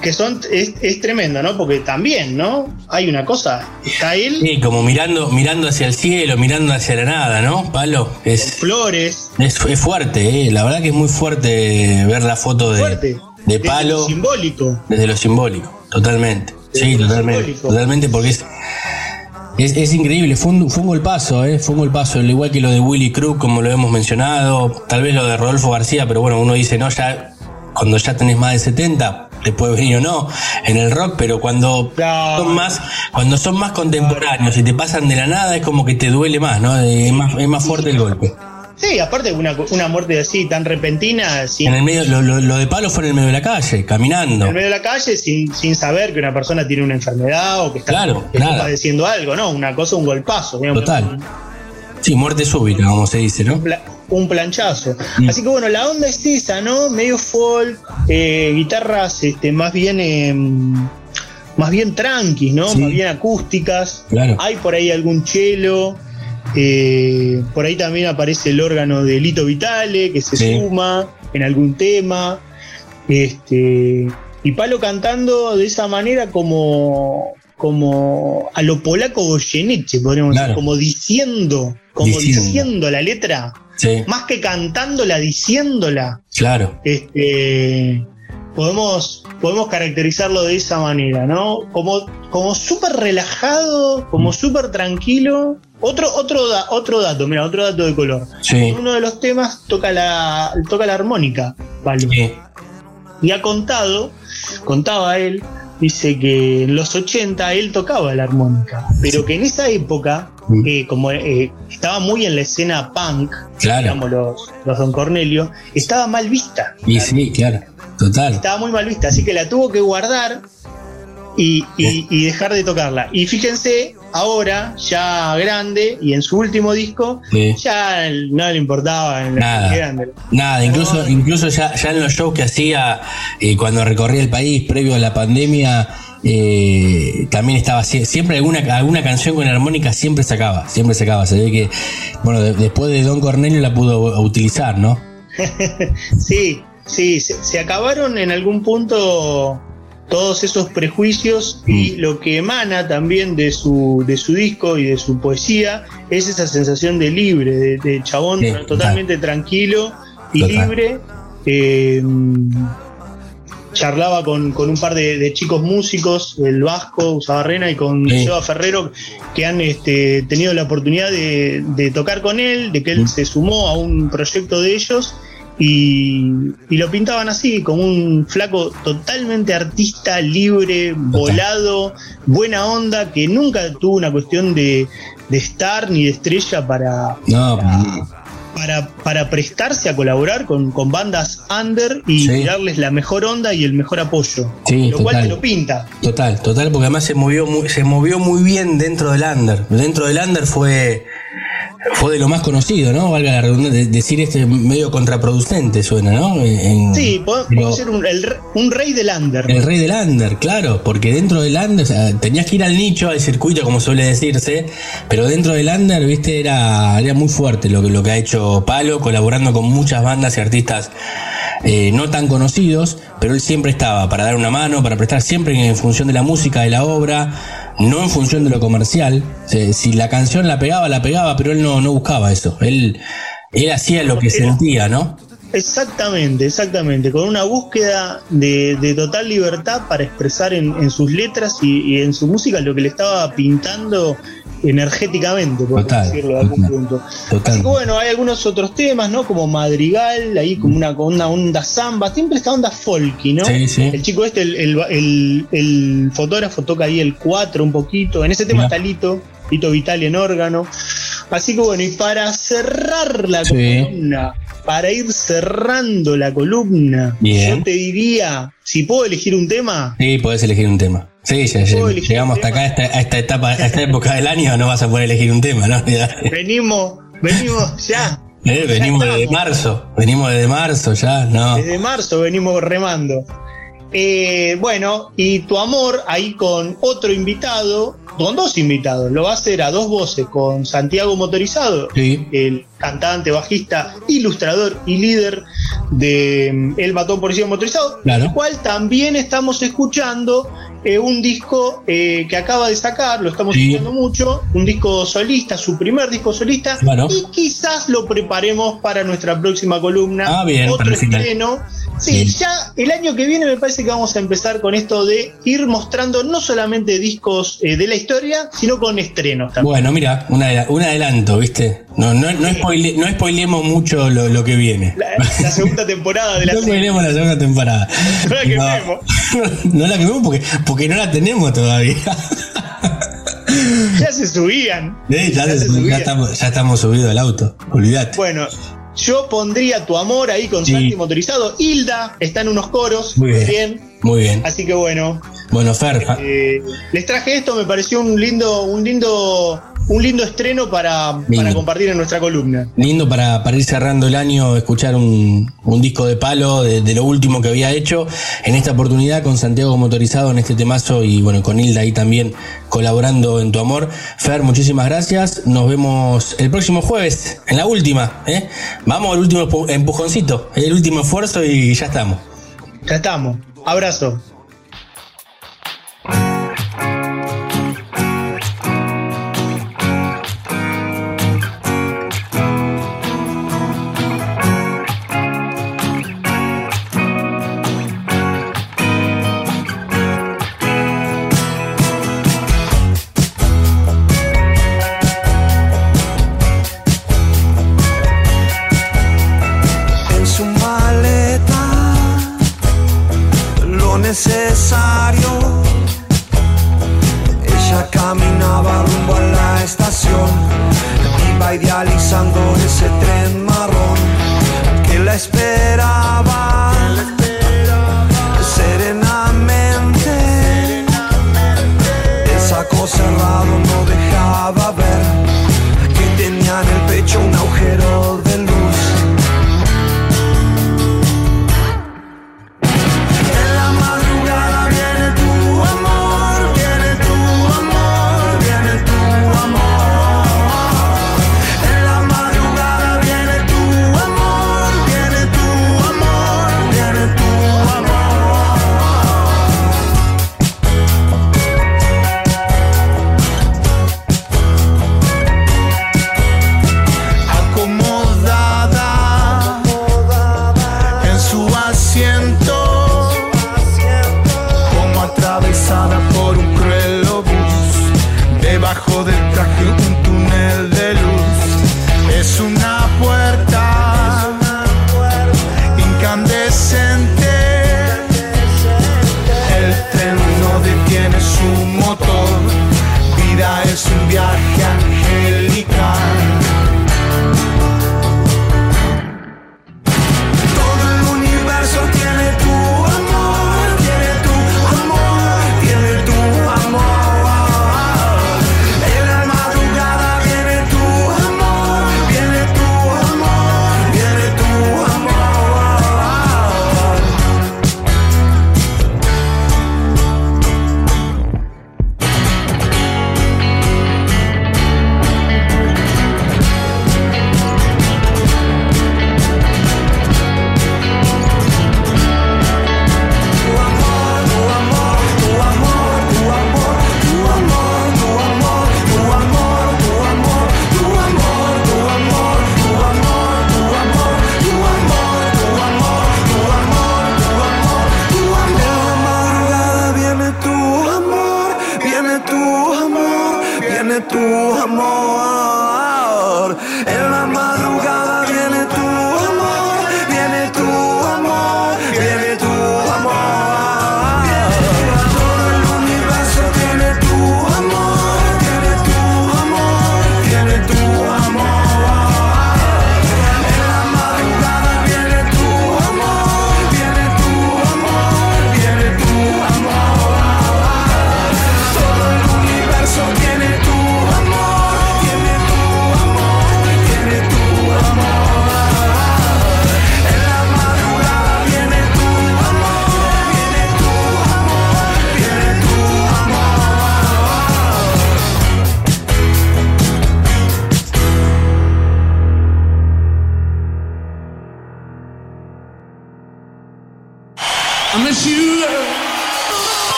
que son es, es tremendo, ¿no? Porque también, ¿no? Hay una cosa, está él Sí, como mirando, mirando hacia el cielo, mirando hacia la nada, ¿no? Palo, es, flores, es, es fuerte, ¿eh? La verdad que es muy fuerte ver la foto de, fuerte, de desde palo lo simbólico. desde lo simbólico, totalmente. Desde Sí, totalmente. simbólico. Totalmente, porque es, es, es increíble. Fue un, fue un golpazo, ¿eh? Fue un golpazo, al igual que lo de Willy Crook, como lo hemos mencionado. Tal vez lo de Rodolfo García, pero bueno, uno dice, no, ya cuando ya tenés más de 70, te puede venir o no en el rock, pero cuando son más, cuando son más contemporáneos y te pasan de la nada, es como que te duele más, ¿no? Es más, es más fuerte el golpe. Sí, aparte una, una muerte así tan repentina, sin, En el medio, lo, lo- lo de palo fue en el medio de la calle, caminando. en el medio de la calle sin, sin saber que una persona tiene una enfermedad o que está, Claro, que está padeciendo algo, ¿no? Una cosa, un golpazo. digamos. Total. Sí, muerte súbita, como se dice, ¿no? Un planchazo. Mm. Así que bueno, la onda es esa, ¿no? Medio folk, eh, guitarras este, más bien em, más bien tranquis, ¿no? Sí. Más bien acústicas. Claro. Hay por ahí algún chelo. eh, por ahí también aparece el órgano de Lito Vitale, que se Sí. suma en algún tema. Este, y Palo cantando de esa manera como, como a lo polaco Goyeneche, podríamos Claro. decir, como diciendo, como Diciendo. diciendo la letra, Sí, más que cantándola, diciéndola. claro. Este, podemos, podemos caracterizarlo de esa manera, ¿no? Como, como súper relajado, como súper tranquilo. Otro, otro, da- otro dato, mira, otro dato de color. Sí. Uno de los temas toca la, toca la armónica. Sí. Y ha contado, contaba él, dice que en los 80 él tocaba la armónica, pero que en esa época, Mm. Eh, como eh, estaba muy en la escena punk, Claro. digamos los, los Don Cornelio, estaba mal vista. Y sí, claro. Total. Estaba muy mal vista, así que la tuvo que guardar y, y- y dejar de tocarla. Y fíjense, ahora, ya grande, y en su último disco, Sí. ya no le importaba Nada. grande. Nada, incluso, incluso ya, ya en los shows que hacía eh, cuando recorría el país previo a la pandemia, eh, también estaba sie- siempre alguna, alguna canción con armónica siempre sacaba, siempre sacaba. Se ve que, bueno, de- después de Don Cornelio la pudo utilizar, ¿no? Sí, sí, se, se acabaron en algún punto todos esos prejuicios y lo que emana también de su, de su disco y de su poesía es esa sensación de libre, de, de chabón Sí, totalmente tranquilo y Total. libre. Eh, charlaba con, con un par de, de chicos músicos, el Vasco, Usabarrena y con Sí. Seba Ferrero, que han este, tenido la oportunidad de, de tocar con él, de que él se sumó a un proyecto de ellos. Y, y lo pintaban así, como un flaco totalmente artista, libre, volado, buena onda, que nunca tuvo una cuestión de, de estar ni de estrella para, No, para, para prestarse a colaborar con, con bandas under y Sí. darles la mejor onda y el mejor apoyo. Sí, lo cual total. te lo pinta. Total, total, porque además se movió muy, se movió muy bien dentro del under. Dentro del under fue fue de lo más conocido, ¿no? Valga la redundancia, de- decir este medio contraproducente suena, ¿no? En- Sí, puede, pero- ser un, el un rey del under. El rey del under, claro, porque dentro del under, o sea, tenías que ir al nicho, al circuito, como suele decirse, pero dentro del under, viste, era, era muy fuerte lo que, lo que ha hecho Palo, colaborando con muchas bandas y artistas eh, no tan conocidos, pero él siempre estaba para dar una mano, para prestar siempre en función de la música, de la obra, no en función de lo comercial. Si, si la canción la pegaba, la pegaba, pero él no, no buscaba eso. Él, él hacía lo que sentía, ¿no? Exactamente, exactamente. Con una búsqueda de, de total libertad para expresar en, en sus letras y, y en su música lo que le estaba pintando energéticamente, por Total, decirlo de algún total. punto. Total. Así que bueno, hay algunos otros temas, ¿no? Como Madrigal, ahí como una, con una onda samba, siempre esta onda folky, ¿no? Sí, sí. El chico este, el, el- el- el fotógrafo toca ahí el 4 un poquito. En ese tema Mirá. está Lito, Lito Vitali en órgano. Así que bueno, y para cerrar la Sí. columna, para ir cerrando la columna, Bien. yo te diría, si puedo elegir un tema, Sí, podés elegir un tema. Sí, ya, llegamos hasta acá, a esta, etapa, a esta época del año, no vas a poder elegir un tema, ¿no? Venimos, venimos ya. Eh, venimos desde marzo, venimos desde marzo ya, no. Desde marzo venimos remando. Eh, bueno, y tu amor ahí con otro invitado, con dos invitados, lo va a hacer a dos voces, con Santiago Motorizado, Sí. el cantante, bajista, ilustrador y líder de mm, El Matón Policía Motorizado, Claro. el cual también estamos escuchando eh, un disco eh, que acaba de sacar, lo estamos Sí. escuchando mucho, un disco solista, su primer disco solista, Claro. y quizás lo preparemos para nuestra próxima columna. Ah, bien, otro estreno. Sí, ya el año que viene me parece que vamos a empezar con esto de ir mostrando no solamente discos eh, de la historia, sino con estrenos también. Bueno, mira, un, adela- un adelanto, ¿viste? No, no, no, spoile- no spoilemos mucho lo, lo que viene. La, la segunda temporada de la No spoilemos la segunda temporada. No. No, no la quememos porque, porque no la tenemos todavía. Ya se subían. Eh, ya, Ya se ya subían. estamos, ya estamos subidos al auto, olvídate. Bueno, yo pondría tu amor ahí con Sí. Santi motorizado. Hilda está en unos coros. Muy bien. Muy bien. Así que bueno, Bueno, Fer, eh, les traje esto, me pareció un lindo, un lindo, un lindo estreno para, para compartir en nuestra columna. lindo para, para ir cerrando el año, escuchar un, un disco de palo de, de lo último que había hecho. En esta oportunidad con Santiago Motorizado en este temazo y bueno, con Hilda ahí también colaborando en tu amor. Fer, muchísimas gracias. Nos vemos el próximo jueves, en la última. ¿eh? Vamos al último empu- empujoncito, el último esfuerzo y ya estamos. Ya estamos. Abrazo.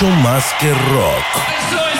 Mucho más que rock.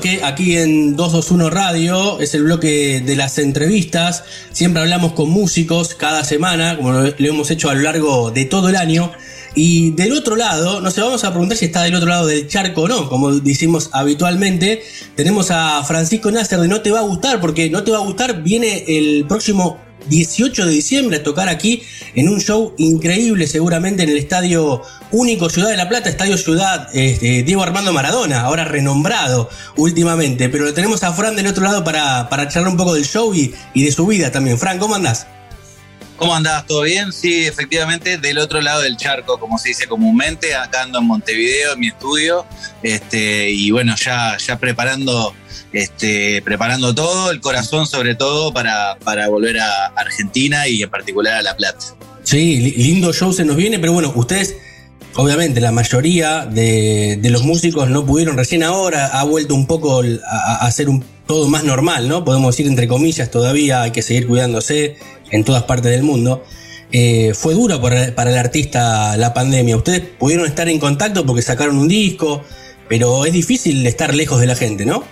Bloque aquí en 221 Radio, es el bloque de las entrevistas. Siempre hablamos con músicos cada semana, como lo, hemos hecho a lo largo de todo el año. Y del otro lado, no sé, vamos a preguntar si está del otro lado del charco o no, como decimos habitualmente. Tenemos a Francisco Nasser de No Te Va a Gustar, porque No Te Va a Gustar viene el próximo 18 de diciembre a tocar aquí en un show increíble seguramente en el Estadio Único Ciudad de la Plata, Estadio Ciudad este, Diego Armando Maradona, ahora renombrado últimamente, pero lo tenemos a Fran del otro lado para, para charlar un poco del show y, y de su vida también. Fran, ¿cómo andás? ¿Cómo andás? ¿Todo bien? Sí, efectivamente, del otro lado del charco, como se dice comúnmente, acá ando en Montevideo, en mi estudio, este, y bueno, ya, ya preparando, este, preparando todo, el corazón sobre todo para, para volver a Argentina y en particular a La Plata. Sí, li- lindo show se nos viene, pero bueno, ustedes, obviamente, la mayoría de, los músicos no pudieron recién ahora, ha vuelto un poco a, a hacer un todo más normal, ¿no? Podemos decir entre comillas, todavía hay que seguir cuidándose en todas partes del mundo. Eh, fue duro para, para el artista la pandemia. Ustedes pudieron estar en contacto porque sacaron un disco, pero es difícil estar lejos de la gente, ¿no?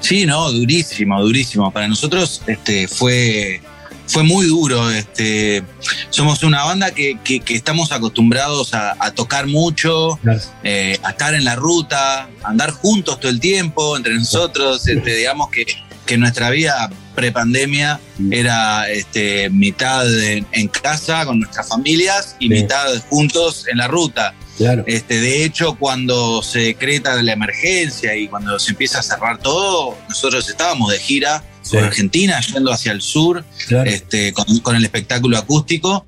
Sí, no, durísimo, durísimo. Para nosotros este, fue, fue muy duro. Este, somos una banda que, que- que estamos acostumbrados a, a tocar mucho, eh, a estar en la ruta, a andar juntos todo el tiempo entre nosotros. Este, digamos que, que nuestra vida prepandemia era este, mitad en, en casa con nuestras familias y Sí. mitad juntos en la ruta. Claro. Este, de hecho, cuando se decreta la emergencia y cuando se empieza a cerrar todo, nosotros estábamos de gira Sí. por Argentina, yendo hacia el sur, Claro. este, con, con el espectáculo acústico.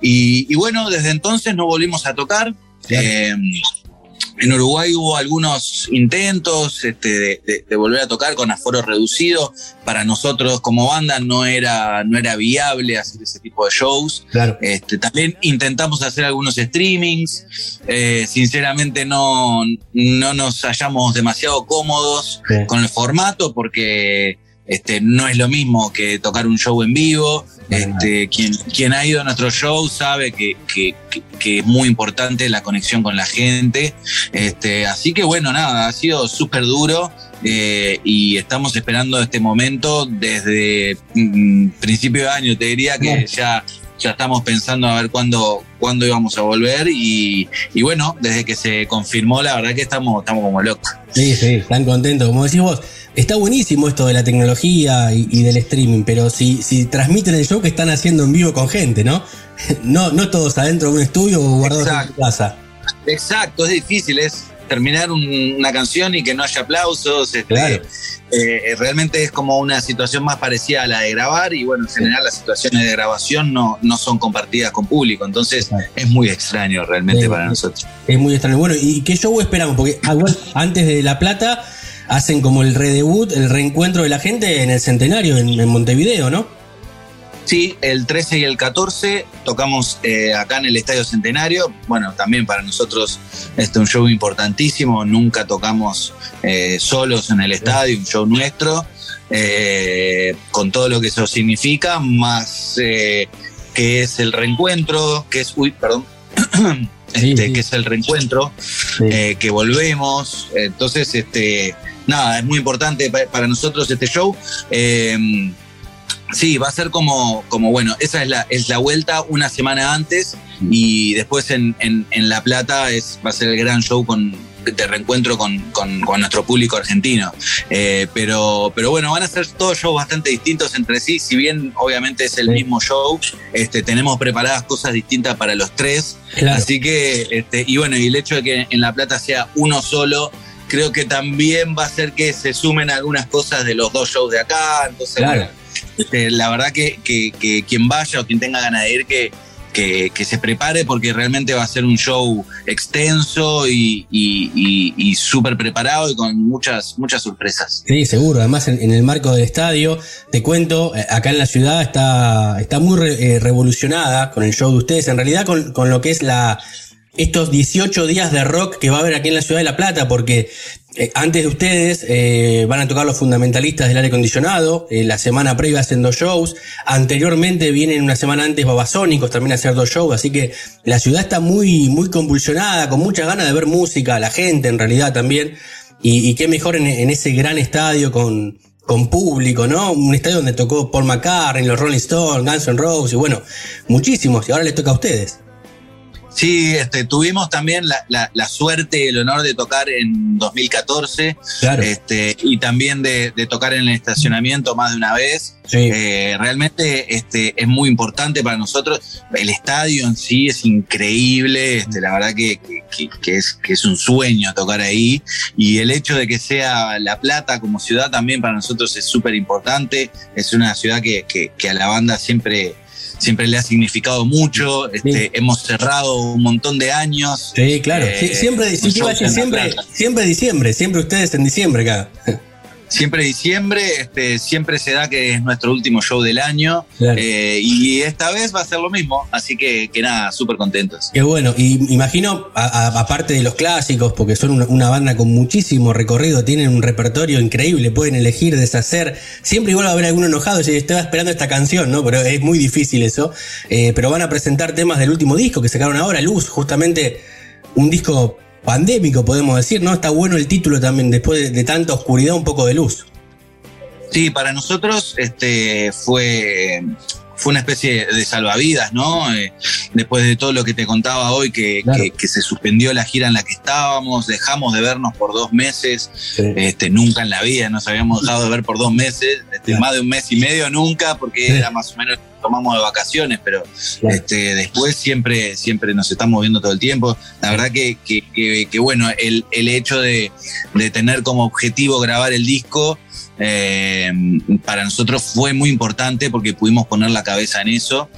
Y, y bueno, desde entonces no volvimos a tocar. Eh, en Uruguay hubo algunos intentos este, de, de- de volver a tocar con aforo reducido. Para nosotros como banda no era, no era viable hacer ese tipo de shows. Claro. Este, también intentamos hacer algunos streamings. Eh, sinceramente no, no nos hallamos demasiado cómodos Sí. con el formato porque este, no es lo mismo que tocar un show en vivo. Este, quien, quien ha ido a nuestro show sabe que, que- es muy importante la conexión con la gente. Este, así que bueno, nada, ha sido súper duro. eh, y estamos esperando este momento desde mm, principio de año, te diría que ya, ya estamos pensando a ver cuándo, cuándo íbamos a volver y, y bueno, desde que se confirmó la verdad que estamos, estamos como locos. Sí, sí, están contentos. Como decís vos, está buenísimo esto de la tecnología y, y del streaming, pero si, si transmiten el show que están haciendo en vivo con gente, ¿no? No, no todos adentro de un estudio o guardados en tu casa. Exacto, es difícil, es terminar un- una canción y que no haya aplausos. este, Claro. Eh, realmente es como una situación más parecida a la de grabar y bueno, en general las situaciones de grabación no, no son compartidas con público, entonces es muy extraño realmente Sí, para nosotros. Es muy extraño. Bueno, ¿y qué show esperamos? Porque ah, antes de La Plata hacen como el redebut, el reencuentro de la gente en el centenario, en, en Montevideo, ¿no? Sí, el 13 y el 14 tocamos eh, acá en el Estadio Centenario. Bueno, también para nosotros este es un show importantísimo. Nunca tocamos eh, solos en el estadio, un show nuestro, eh, con todo lo que eso significa, más eh, que es el reencuentro, que es, uy, perdón, este, que es el reencuentro, eh, que volvemos. Entonces, este, nada, es muy importante pa- para nosotros este show. Sí, va a ser como, como bueno, esa es la, es la vuelta una semana antes y después en, en- en La Plata es, va a ser el gran show con, de reencuentro con, con- con nuestro público argentino. Eh, pero, pero bueno, van a ser todos shows bastante distintos entre sí, si bien obviamente es el mismo show, este, tenemos preparadas cosas distintas para los tres. Claro. Así que, este, y bueno, y el hecho de que en La Plata sea uno solo, creo que también va a hacer que se sumen algunas cosas de los dos shows de acá. Entonces, Claro. bueno, este, la verdad que, que- quien vaya o quien tenga ganas de ir, que, que, se prepare porque realmente va a ser un show extenso y, y- y- súper preparado y con muchas, muchas sorpresas. Sí, seguro. Además, en, el marco del estadio, te cuento, eh, acá en la ciudad está, está muy eh, revolucionada con el show de ustedes. En realidad, con, con lo que es la estos 18 días de rock que va a haber aquí en la ciudad de La Plata, porque eh, antes de ustedes eh, van a tocar los fundamentalistas del aire acondicionado, eh, la semana previa hacen dos shows, anteriormente vienen una semana antes Babasónicos también a hacer dos shows, así que la ciudad está muy, muy convulsionada, con muchas ganas de ver música, la gente en realidad también, y, qué mejor en, en ese gran estadio con, con público, ¿no? Un estadio donde tocó Paul McCartney, los Rolling Stones, Guns N' Roses, y bueno, muchísimos, y ahora les toca a ustedes. Sí, este, tuvimos también la, la- la suerte y el honor de tocar en 2014 Claro. este, y también de, de tocar en el estacionamiento más de una vez. Sí. Eh, realmente este, es muy importante para nosotros. El estadio en sí es increíble, este, la verdad que, que- que- es, que es un sueño tocar ahí y el hecho de que sea La Plata como ciudad también para nosotros es súper importante. Es una ciudad que, que- que a la banda siempre... Siempre le ha significado mucho. Este, Hemos cerrado un montón de años. Sí, claro. Eh, siempre, La siempre, siempre diciembre, siempre ustedes en diciembre acá. Siempre diciembre, este, siempre se da que es nuestro último show del año. Claro. Eh, y esta vez va a ser lo mismo. Así que, que nada, súper contentos. Qué bueno, y imagino, aparte de los clásicos, porque son una, una banda con muchísimo recorrido, tienen un repertorio increíble, pueden elegir, deshacer. Siempre igual va a haber alguno enojado dice, estaba esperando esta canción, ¿no? Pero es muy difícil eso. Eh, pero van a presentar temas del último disco que sacaron ahora, Luz, justamente un disco pandémico, podemos decir, ¿no? Está bueno el título también, después de, tanta oscuridad, un poco de luz. Sí, para nosotros este, fue, fue una especie de salvavidas, ¿no? Eh, después de todo lo que te contaba hoy, que, Claro. que- que se suspendió la gira en la que estábamos, dejamos de vernos por dos meses, este, nunca en la vida nos habíamos dejado de ver por dos meses, este, Claro. más de un mes y medio nunca, porque Sí. era más o menos tomamos de vacaciones, pero Claro. este, después siempre, siempre nos estamos viendo todo el tiempo. La verdad que, que- que- que, bueno, el, el hecho de, de tener como objetivo grabar el disco, eh, para nosotros fue muy importante porque pudimos poner la cabeza en eso.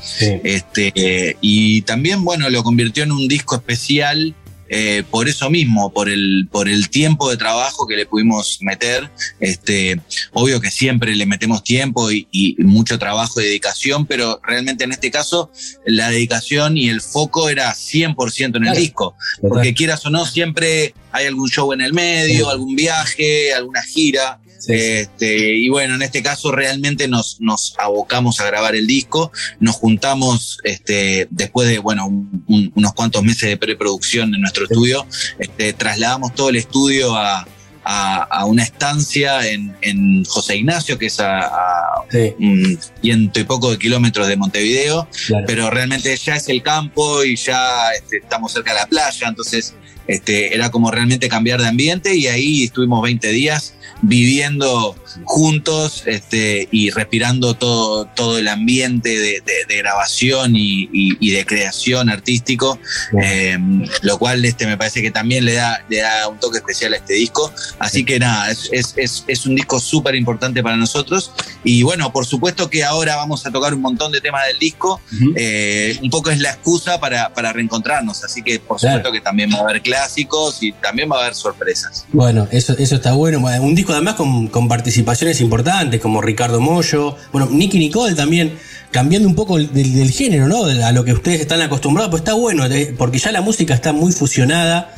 Este, eh, y también, bueno, lo convirtió en un disco especial eh, por eso mismo, por el, por el tiempo de trabajo que le pudimos meter. Este, obvio que siempre le metemos tiempo y, y mucho trabajo y dedicación, pero realmente en este caso la dedicación y el foco era 100% en el disco. Porque quieras o no, siempre hay algún show en el medio, algún viaje, alguna gira. Este, y bueno, en este caso realmente nos, nos abocamos a grabar el disco, nos juntamos este, después de bueno, un- un- unos cuantos meses de preproducción en nuestro estudio, este, trasladamos todo el estudio a, a- a una estancia en, en José Ignacio, que es a, a un ciento y poco de kilómetros de Montevideo, Claro. pero realmente ya es el campo y ya este, estamos cerca de la playa, entonces este, era como realmente cambiar de ambiente y ahí estuvimos 20 días viviendo juntos este, y respirando todo, todo el ambiente de, de- de grabación y, y- y de creación artístico, eh, lo cual este, me parece que también le da, le da un toque especial a este disco. Así que nada, es, es- es- es un disco súper importante para nosotros y bueno, por supuesto que ahora vamos a tocar un montón de temas del disco, eh, un poco es la excusa para, para reencontrarnos, así que por Claro. supuesto que también va a haber clásicos y también va a haber sorpresas. Bueno, eso, eso está bueno. Un disco además con, con participaciones importantes como Ricardo Mollo, bueno, Nicky Nicole también, cambiando un poco del, del género, ¿no? A lo que ustedes están acostumbrados, pues está bueno, eh, porque ya la música está muy fusionada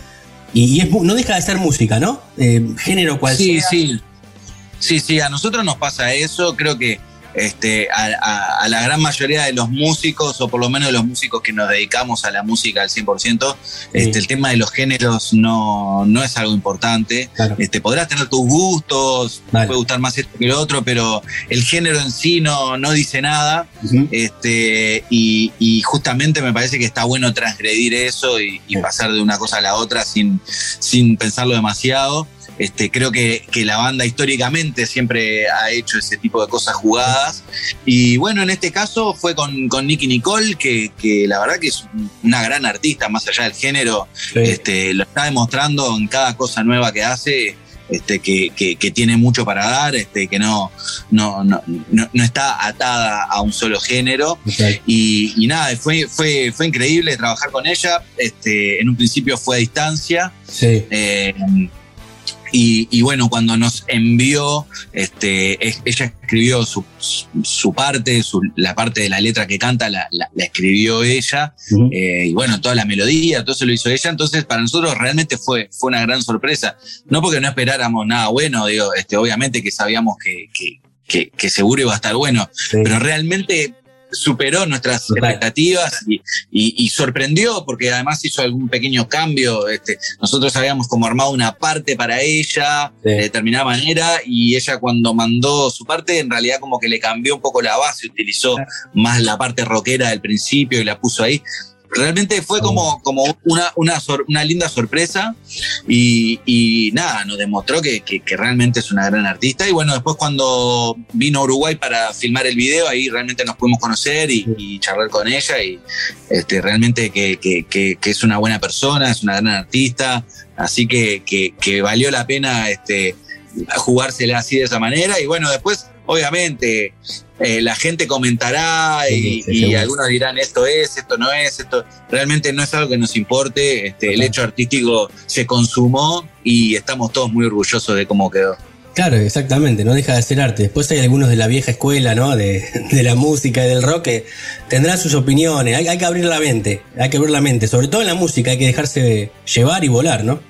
y, y es, no deja de ser música, ¿no? Eh, género cual Sí, sea. sí. Sí, sí, a nosotros nos pasa eso. Creo que este, a, a- a la gran mayoría de los músicos, o por lo menos de los músicos que nos dedicamos a la música al 100%, este, el tema de los géneros no, no es algo importante. Este, podrás tener tus gustos, te puede gustar más esto que lo otro, pero el género en sí no, no dice nada. este, y, y justamente me parece que está bueno transgredir eso y, y pasar de una cosa a la otra sin, sin pensarlo demasiado. Este, creo que, que la banda históricamente siempre ha hecho ese tipo de cosas jugadas. Y bueno, en este caso fue con, con Nicky Nicole, que, que la verdad que es una gran artista, más allá del género. Este, lo está demostrando en cada cosa nueva que hace. Este, que, que- que tiene mucho para dar, este, que no, no, no, no- está atada a un solo género. Y, y nada, fue, fue, fue increíble trabajar con ella. Este, en un principio fue a distancia. Sí. Eh, y, y bueno, cuando nos envió, este, es- ella escribió su, su parte, su- la parte de la letra que canta, la, la- la escribió ella. Eh, y bueno, toda la melodía, todo eso lo hizo ella. Entonces, para nosotros realmente fue, fue una gran sorpresa. No porque no esperáramos nada bueno, digo, este, obviamente que sabíamos que, que, que- que seguro iba a estar bueno, pero realmente superó nuestras expectativas y, y- y sorprendió porque además hizo algún pequeño cambio. Este, nosotros habíamos como armado una parte para ella de determinada manera y ella cuando mandó su parte en realidad como que le cambió un poco la base, utilizó más la parte rockera del principio y la puso ahí. Realmente fue como, como una, una, sor- una linda sorpresa y, y nada, nos demostró que, que- que realmente es una gran artista. Y bueno, después cuando vino a Uruguay para filmar el video, ahí realmente nos pudimos conocer y, y charlar con ella y este, realmente que, que- es una buena persona, es una gran artista, así que, que- que valió la pena este, jugársela así de esa manera. Y bueno, después, obviamente, eh, la gente comentará y, algunos dirán esto es, esto no es, esto realmente no es algo que nos importe. Este, el hecho artístico se consumó y estamos todos muy orgullosos de cómo quedó. Claro, exactamente, no deja de ser arte. Después hay algunos de la vieja escuela, ¿no? De, de la música y del rock que tendrán sus opiniones. Hay, hay que abrir la mente, hay que abrir la mente. Sobre todo en la música, hay que dejarse llevar y volar, ¿no?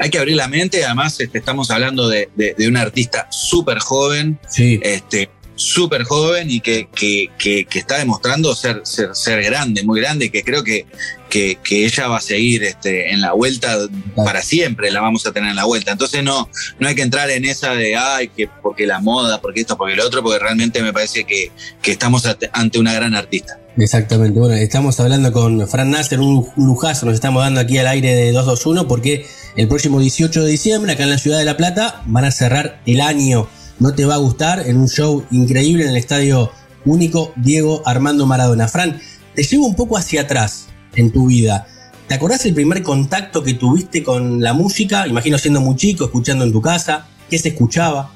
Hay que abrir la mente, además este, estamos hablando de, de- de un artista súper joven, este, súper joven y que, que- que- está demostrando ser, ser, ser grande, muy grande, que creo que, que, que ella va a seguir este, en la vuelta para siempre, la vamos a tener en la vuelta. Entonces no, no hay que entrar en esa de, ay, que porque la moda, porque esto, porque lo otro, porque realmente me parece que, que estamos ante- una gran artista. Exactamente. Bueno, estamos hablando con Fran Nasser, un lujazo, nos estamos dando aquí al aire de 221 porque el próximo 18 de diciembre, acá en la ciudad de La Plata, van a cerrar el año. No te va a gustar en un show increíble en el estadio único Diego Armando Maradona. Fran, te llevo un poco hacia atrás en tu vida. ¿Te acordás el primer contacto que tuviste con la música? Imagino siendo muy chico, escuchando en tu casa. ¿Qué se escuchaba?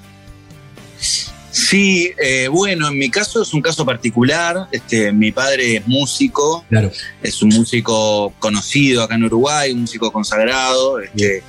Sí, eh, bueno, en mi caso es un caso particular. Este, mi padre es músico, Claro. es un músico conocido acá en Uruguay, un músico consagrado. Este,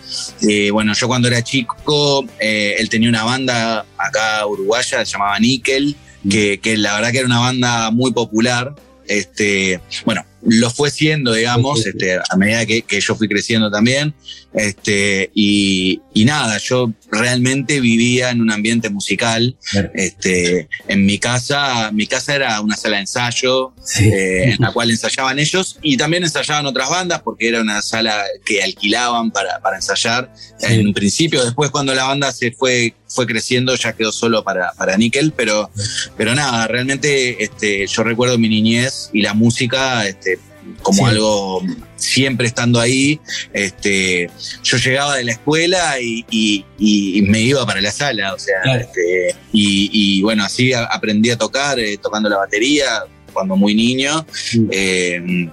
eh, bueno, yo cuando era chico, eh, él tenía una banda acá uruguaya, se llamaba Nickel, que, que la verdad que era una banda muy popular. Este, bueno, lo fue siendo, digamos, este, a medida que, que yo fui creciendo también. Este, y, y nada, yo realmente vivía en un ambiente musical. Este, en mi casa, mi casa era una sala de ensayo, eh, en la cual ensayaban ellos y también ensayaban otras bandas porque era una sala que alquilaban para, para ensayar en un principio. Después, cuando la banda se fue, fue creciendo, ya quedó solo para, para Nickel, pero, pero nada, realmente este, yo recuerdo mi niñez y la música este, como Sí. algo siempre estando ahí. Este, yo llegaba de la escuela y, y- y me iba para la sala, o sea, Claro. este, y, y bueno, así aprendí a tocar, eh, tocando la batería cuando muy niño. eh,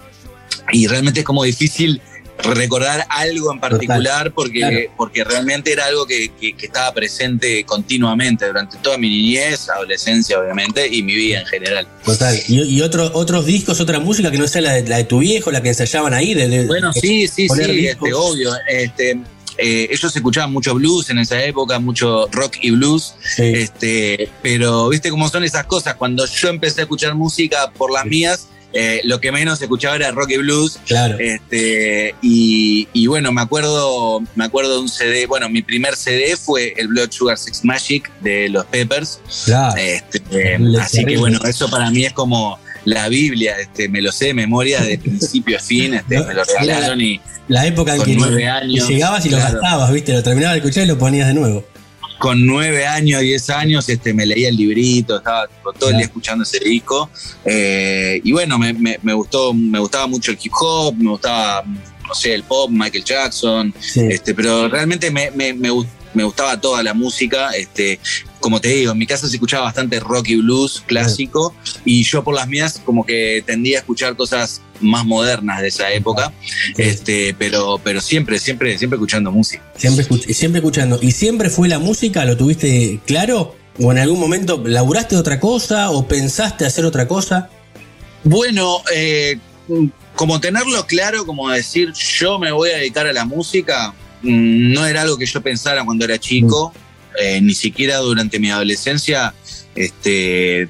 y realmente es como difícil recordar algo en particular porque, claro. porque realmente era algo que, que- que estaba presente continuamente durante toda mi niñez, adolescencia obviamente, y mi vida en general. Total. Y, y otro- otros discos, otra música que no sea la de, la de tu viejo, la que ensayaban ahí. De, de- Bueno, sí, sí, sí, este, obvio. Este, eh, ellos escuchaban mucho blues en esa época, mucho rock y blues. Este, pero viste cómo son esas cosas. Cuando yo empecé a escuchar música por las mías, eh, lo que menos escuchaba era rock y blues. Claro. Este, y, y bueno, me acuerdo, me acuerdo de un CD, bueno, mi primer CD fue el Blood Sugar Sex Magic de los Peppers. Claro. Este, así que bueno, eso para mí es como la Biblia, este, me lo sé de memoria de principio a fin, este, No, me lo regalaron y La época en que nueve y años, llegabas y lo gastabas, ¿viste? Lo terminabas de escuchar y lo ponías de nuevo. Con nueve años, diez años, este, me leía el librito, estaba tipo, todo el día escuchando ese disco. Eh, y bueno, me, me- me gustó, me gustaba mucho el hip hop, me gustaba, no sé, el pop, Michael Jackson, Sí. este, pero realmente me, me- me gustaba toda la música. Este, como te digo, en mi casa se escuchaba bastante rock y blues clásico, y yo por las mías como que tendía a escuchar cosas más modernas de esa época, este, pero, pero siempre, siempre, siempre escuchando música. Siempre, siempre escuchando. ¿Y siempre fue la música? ¿Lo tuviste claro? ¿O en algún momento laburaste otra cosa? ¿O pensaste hacer otra cosa? Bueno, eh, como tenerlo claro, como decir yo me voy a dedicar a la música, mm, no era algo que yo pensara cuando era chico, eh, ni siquiera durante mi adolescencia. Este,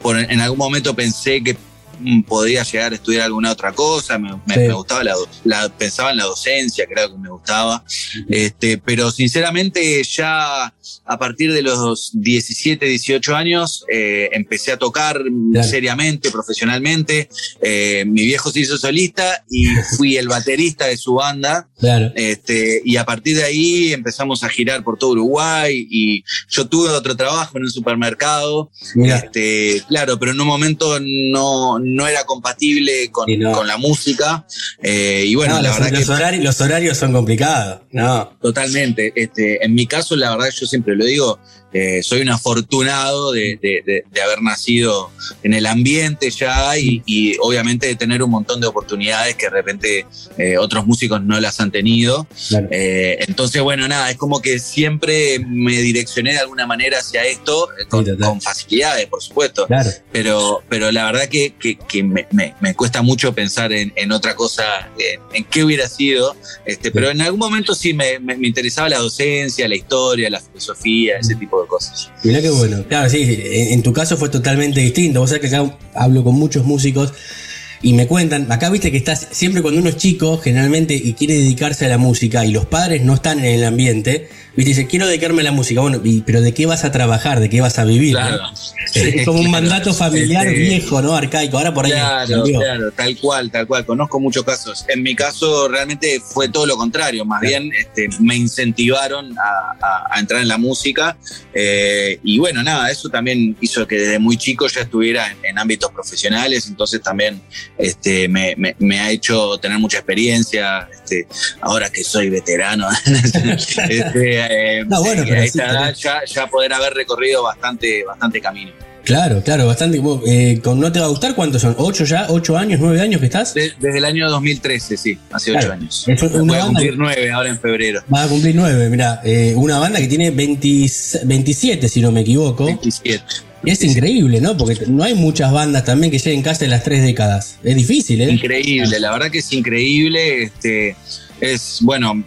por- en algún momento pensé que mm, podía llegar a estudiar alguna otra cosa, me, me- Sí. me gustaba la, la- pensaba en la docencia, creo que me gustaba, este, pero sinceramente ya a partir de los 17, 18 años eh, empecé a tocar Claro. seriamente, profesionalmente. Eh, mi viejo se hizo solista y fui el baterista de su banda. Claro. Este, y a partir de ahí empezamos a girar por todo Uruguay y yo tuve otro trabajo en un supermercado. Mira. Este, claro, pero en un momento no, no era compatible con, no. con la música. Eh, y bueno, No, la los, verdad los que horarios, los horarios son complicados. No. Totalmente. Este, en mi caso, la verdad, yo siempre lo digo, eh, soy un afortunado de, de- de- de haber nacido en el ambiente ya y, y obviamente de tener un montón de oportunidades que de repente eh, otros músicos no las han tenido. Claro. Eh, entonces, bueno, nada, es como que siempre me direccioné de alguna manera hacia esto, eh, con, Sí, total. con facilidades, por supuesto. Claro. Pero, pero la verdad que, que- que me, me- me cuesta mucho pensar en, en otra cosa, en, en qué hubiera sido. Este, Pero en algún momento sí me, me- me interesaba la docencia, la historia, la filosofía, ese tipo cosas. Mirá qué bueno. Claro, sí, en tu caso fue totalmente distinto. Vos sabés que acá hablo con muchos músicos y me cuentan, acá viste que estás, siempre cuando uno es chico, generalmente, y quiere dedicarse a la música y los padres no están en el ambiente, viste, dice, quiero dedicarme a la música. Bueno, y- pero ¿de qué vas a trabajar? ¿De qué vas a vivir? Claro. ¿no? es como un mandato familiar Este, viejo, ¿no? Arcaico. Ahora por ahí Claro, claro, tal cual, tal cual. Conozco muchos casos. En mi caso realmente fue todo lo contrario. Más bien este, me incentivaron a, a- a entrar en la música. eh, y bueno, nada, eso también hizo que desde muy chico ya estuviera en, en ámbitos profesionales. Entonces también este, me, me- me ha hecho tener mucha experiencia. Este, ahora que soy veterano, este, eh, No, bueno, a pero esta sí, edad ya, ya poder haber recorrido bastante, bastante camino. Claro, claro, bastante. Eh, con ¿No te va a gustar cuántos son? ¿Ocho ya? ¿Ocho años? ¿Nueve años que estás? De- desde el año 2013, sí, hace Claro. ocho años. Voy a cumplir nueve ahora en febrero. Va a cumplir nueve, mira, una banda que tiene 20 27, si no me equivoco. 27. Y es increíble, ¿no? Porque no hay muchas bandas también que lleguen casi a las tres décadas. Es difícil, ¿eh? Increíble, la verdad que es increíble. Este, es, bueno,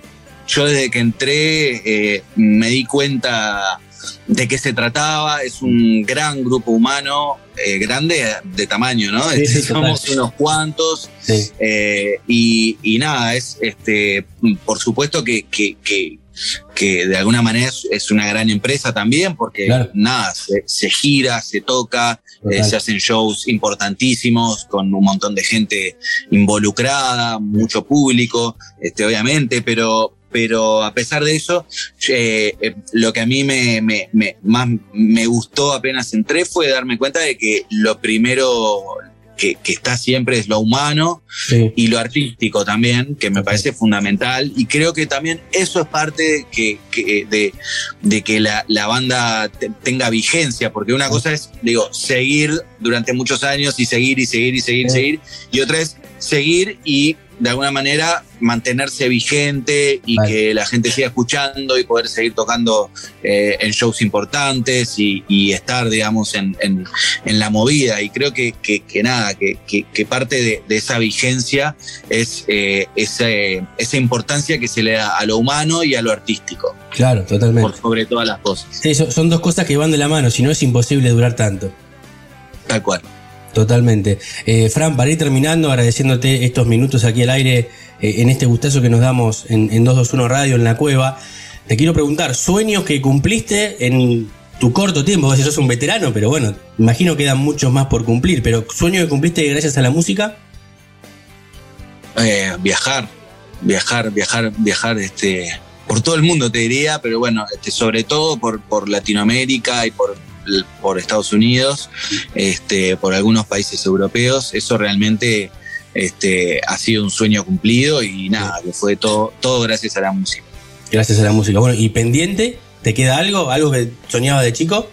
yo desde que entré eh, me di cuenta de qué se trataba. Es un gran grupo humano, eh, grande de tamaño, ¿no? Sí, sí, somos total. unos cuantos. Sí. Eh, y, y nada, es este, por supuesto que, que- que- que de alguna manera es, es una gran empresa también, porque Claro. nada, se, se gira, se toca, eh, se hacen shows importantísimos con un montón de gente involucrada, mucho público, este, obviamente, pero, pero a pesar de eso, eh, eh, lo que a mí me, me- me- más me gustó apenas entré fue darme cuenta de que lo primero que, que está siempre es lo humano Sí. y lo artístico también, que me parece fundamental. Y creo que también eso es parte que, que- de, de que la, la banda te- tenga vigencia, porque una cosa es, digo, seguir durante muchos años y seguir y seguir y seguir y seguir, y otra es seguir y de alguna manera mantenerse vigente y Vale. que la gente siga escuchando y poder seguir tocando eh, en shows importantes y, y estar, digamos, en, en- en la movida. Y creo que, que- que nada, que, que- parte de, de esa vigencia es eh, ese- esa importancia que se le da a lo humano y a lo artístico, Claro, totalmente. por sobre todas las cosas. Sí, son dos cosas que van de la mano, si no es imposible durar tanto. Tal cual. Totalmente. Eh, Fran, para ir terminando, agradeciéndote estos minutos aquí al aire, eh, en este gustazo que nos damos en, en 221 Radio, en la cueva, te quiero preguntar, sueños que cumpliste en tu corto tiempo, vos sos un veterano, pero bueno, imagino que quedan muchos más por cumplir, pero sueños que cumpliste gracias a la música. Eh, viajar, viajar, viajar, viajar, este, por todo el mundo te diría, pero bueno, este, sobre todo por Latinoamérica y por, por Estados Unidos, este, por algunos países europeos, eso realmente este, ha sido un sueño cumplido y nada, que fue todo, todo gracias a la música. Gracias a la música. Bueno, ¿y pendiente? ¿Te queda algo? ¿Algo que soñaba de chico?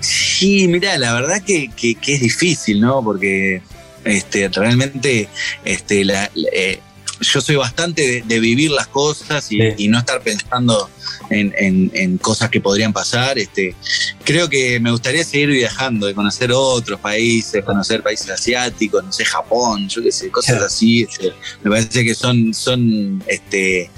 Sí, mira, la verdad que, que- que es difícil, ¿no? Porque este, realmente este, la- la- eh, yo soy bastante de, de vivir las cosas y, y no estar pensando en, en- en cosas que podrían pasar. Este, creo que me gustaría seguir viajando, de conocer otros países, conocer países asiáticos, no sé, Japón, yo qué sé, cosas así. este, me parece que son, son este,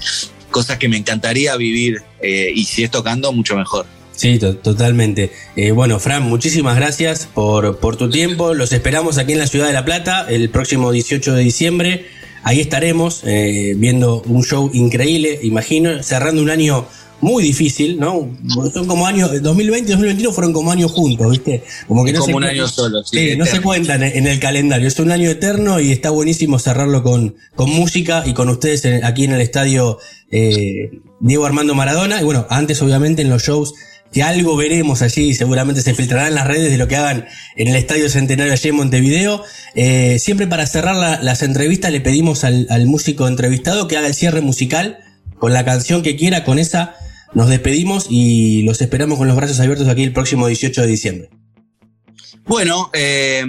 cosas que me encantaría vivir eh, y si es tocando, mucho mejor. Sí, to- totalmente. Eh, bueno, Fran, muchísimas gracias por, por tu tiempo. Los esperamos aquí en la ciudad de La Plata el próximo 18 de diciembre. Ahí estaremos eh, viendo un show increíble, imagino, cerrando un año muy difícil, ¿no? Son como años, 2020 y 2021 fueron como años juntos, ¿viste? Como que no como se un año solo, sí, Sí, no se cuentan en el calendario. Es un año eterno y está buenísimo cerrarlo con, con música y con ustedes en- aquí en el estadio eh, Diego Armando Maradona. Y bueno, antes obviamente en los shows que algo veremos allí, seguramente se filtrará en las redes de lo que hagan en el Estadio Centenario allí en Montevideo. Eh, siempre para cerrar la- las entrevistas le pedimos al músico entrevistado que haga el cierre musical con la canción que quiera, con esa nos despedimos y los esperamos con los brazos abiertos aquí el próximo 18 de diciembre. Bueno, eh,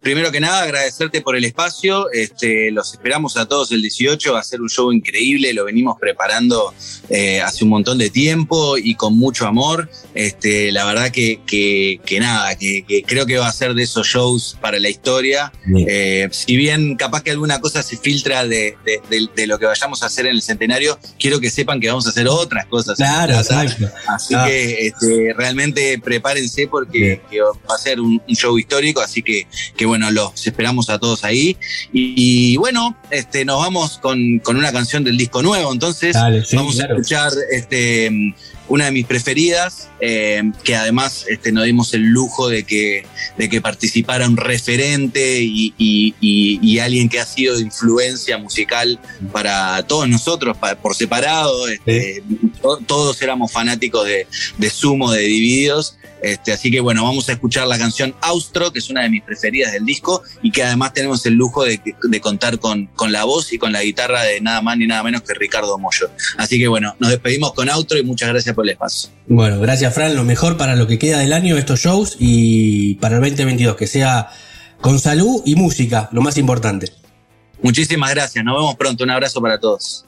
primero que nada agradecerte por el espacio. Este, los esperamos a todos el 18 va a ser un show increíble. Lo venimos preparando eh, hace un montón de tiempo y con mucho amor. Este, la verdad que, que- que nada, que, que creo que va a ser de esos shows para la historia. Eh, si bien capaz que alguna cosa se filtra de, de- de- de lo que vayamos a hacer en el centenario, quiero que sepan que vamos a hacer otras cosas. Claro, exacto. Así que este, realmente prepárense porque que va a ser un, un show histórico, así que, que bueno, los esperamos a todos ahí. Y, y bueno, este, nos vamos con, con una canción del disco nuevo, entonces Dale, sí, vamos claro. a escuchar este, una de mis preferidas, eh, que además este, nos dimos el lujo de que, de que participara un referente y, y- y- y alguien que ha sido de influencia musical para todos nosotros por separado. este, to- todos éramos fanáticos de, de Sumo, de Divididos. Este, así que bueno, vamos a escuchar la canción Austro, que es una de mis preferidas del disco, y que además tenemos el lujo de, de contar con, con la voz y con la guitarra de nada más ni nada menos que Ricardo Mollo. Así que bueno, nos despedimos con Austro y muchas gracias el espacio. Bueno, gracias Fran, lo mejor para lo que queda del año, estos shows y para el 2022, que sea con salud y música, lo más importante. Muchísimas gracias, nos vemos pronto, un abrazo para todos.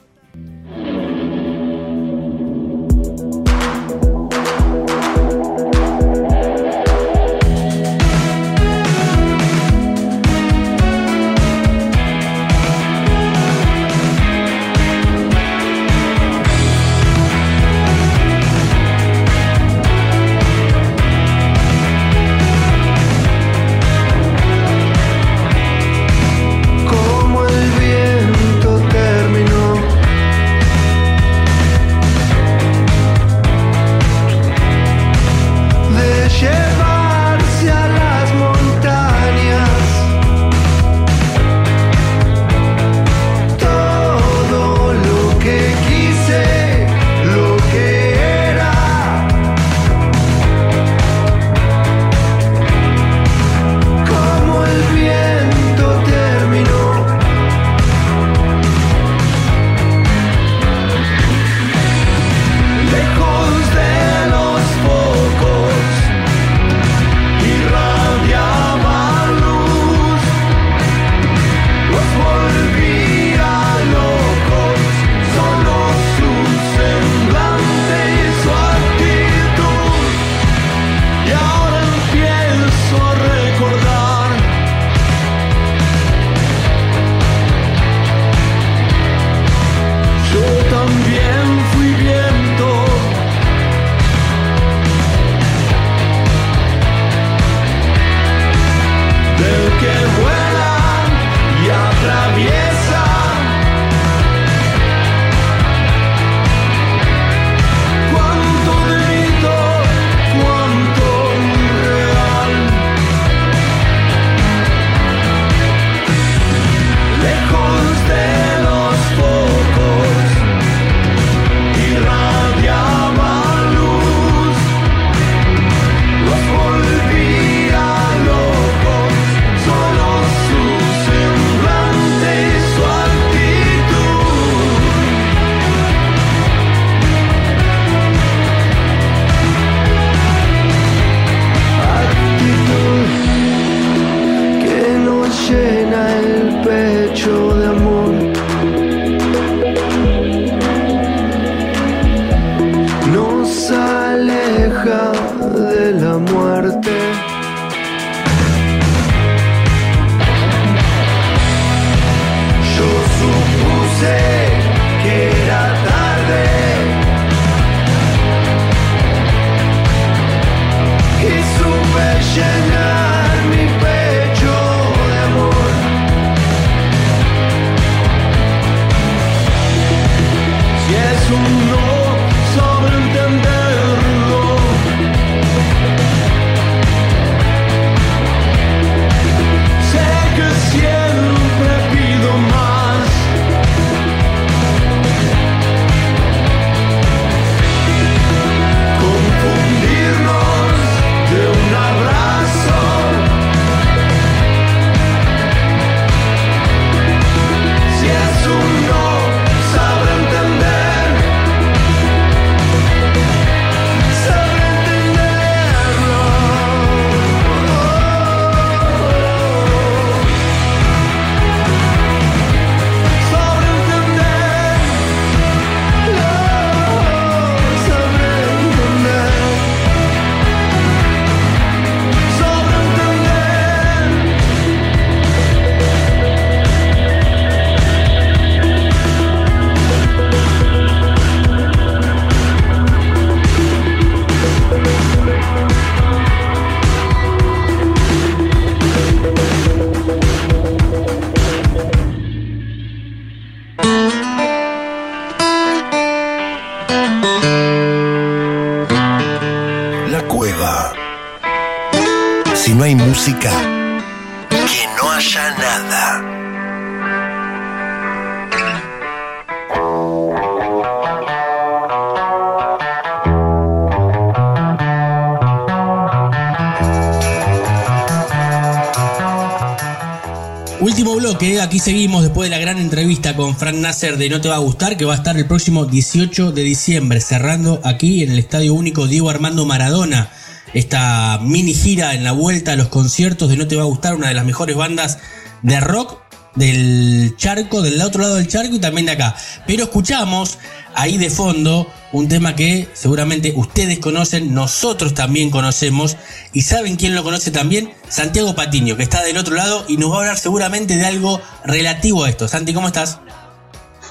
Seguimos después de la gran entrevista con Frank Nasser de No Te Va a Gustar, que va a estar el próximo 18 de diciembre, cerrando aquí en el Estadio Único Diego Armando Maradona. Esta mini gira en la vuelta a los conciertos de No Te Va a Gustar, una de las mejores bandas de rock del charco, del otro lado del charco y también de acá. Pero escuchamos ahí de fondo un tema que seguramente ustedes conocen, nosotros también conocemos y saben quién lo conoce también, Santiago Patiño, que está del otro lado y nos va a hablar seguramente de algo relativo a esto. Santi, ¿cómo estás?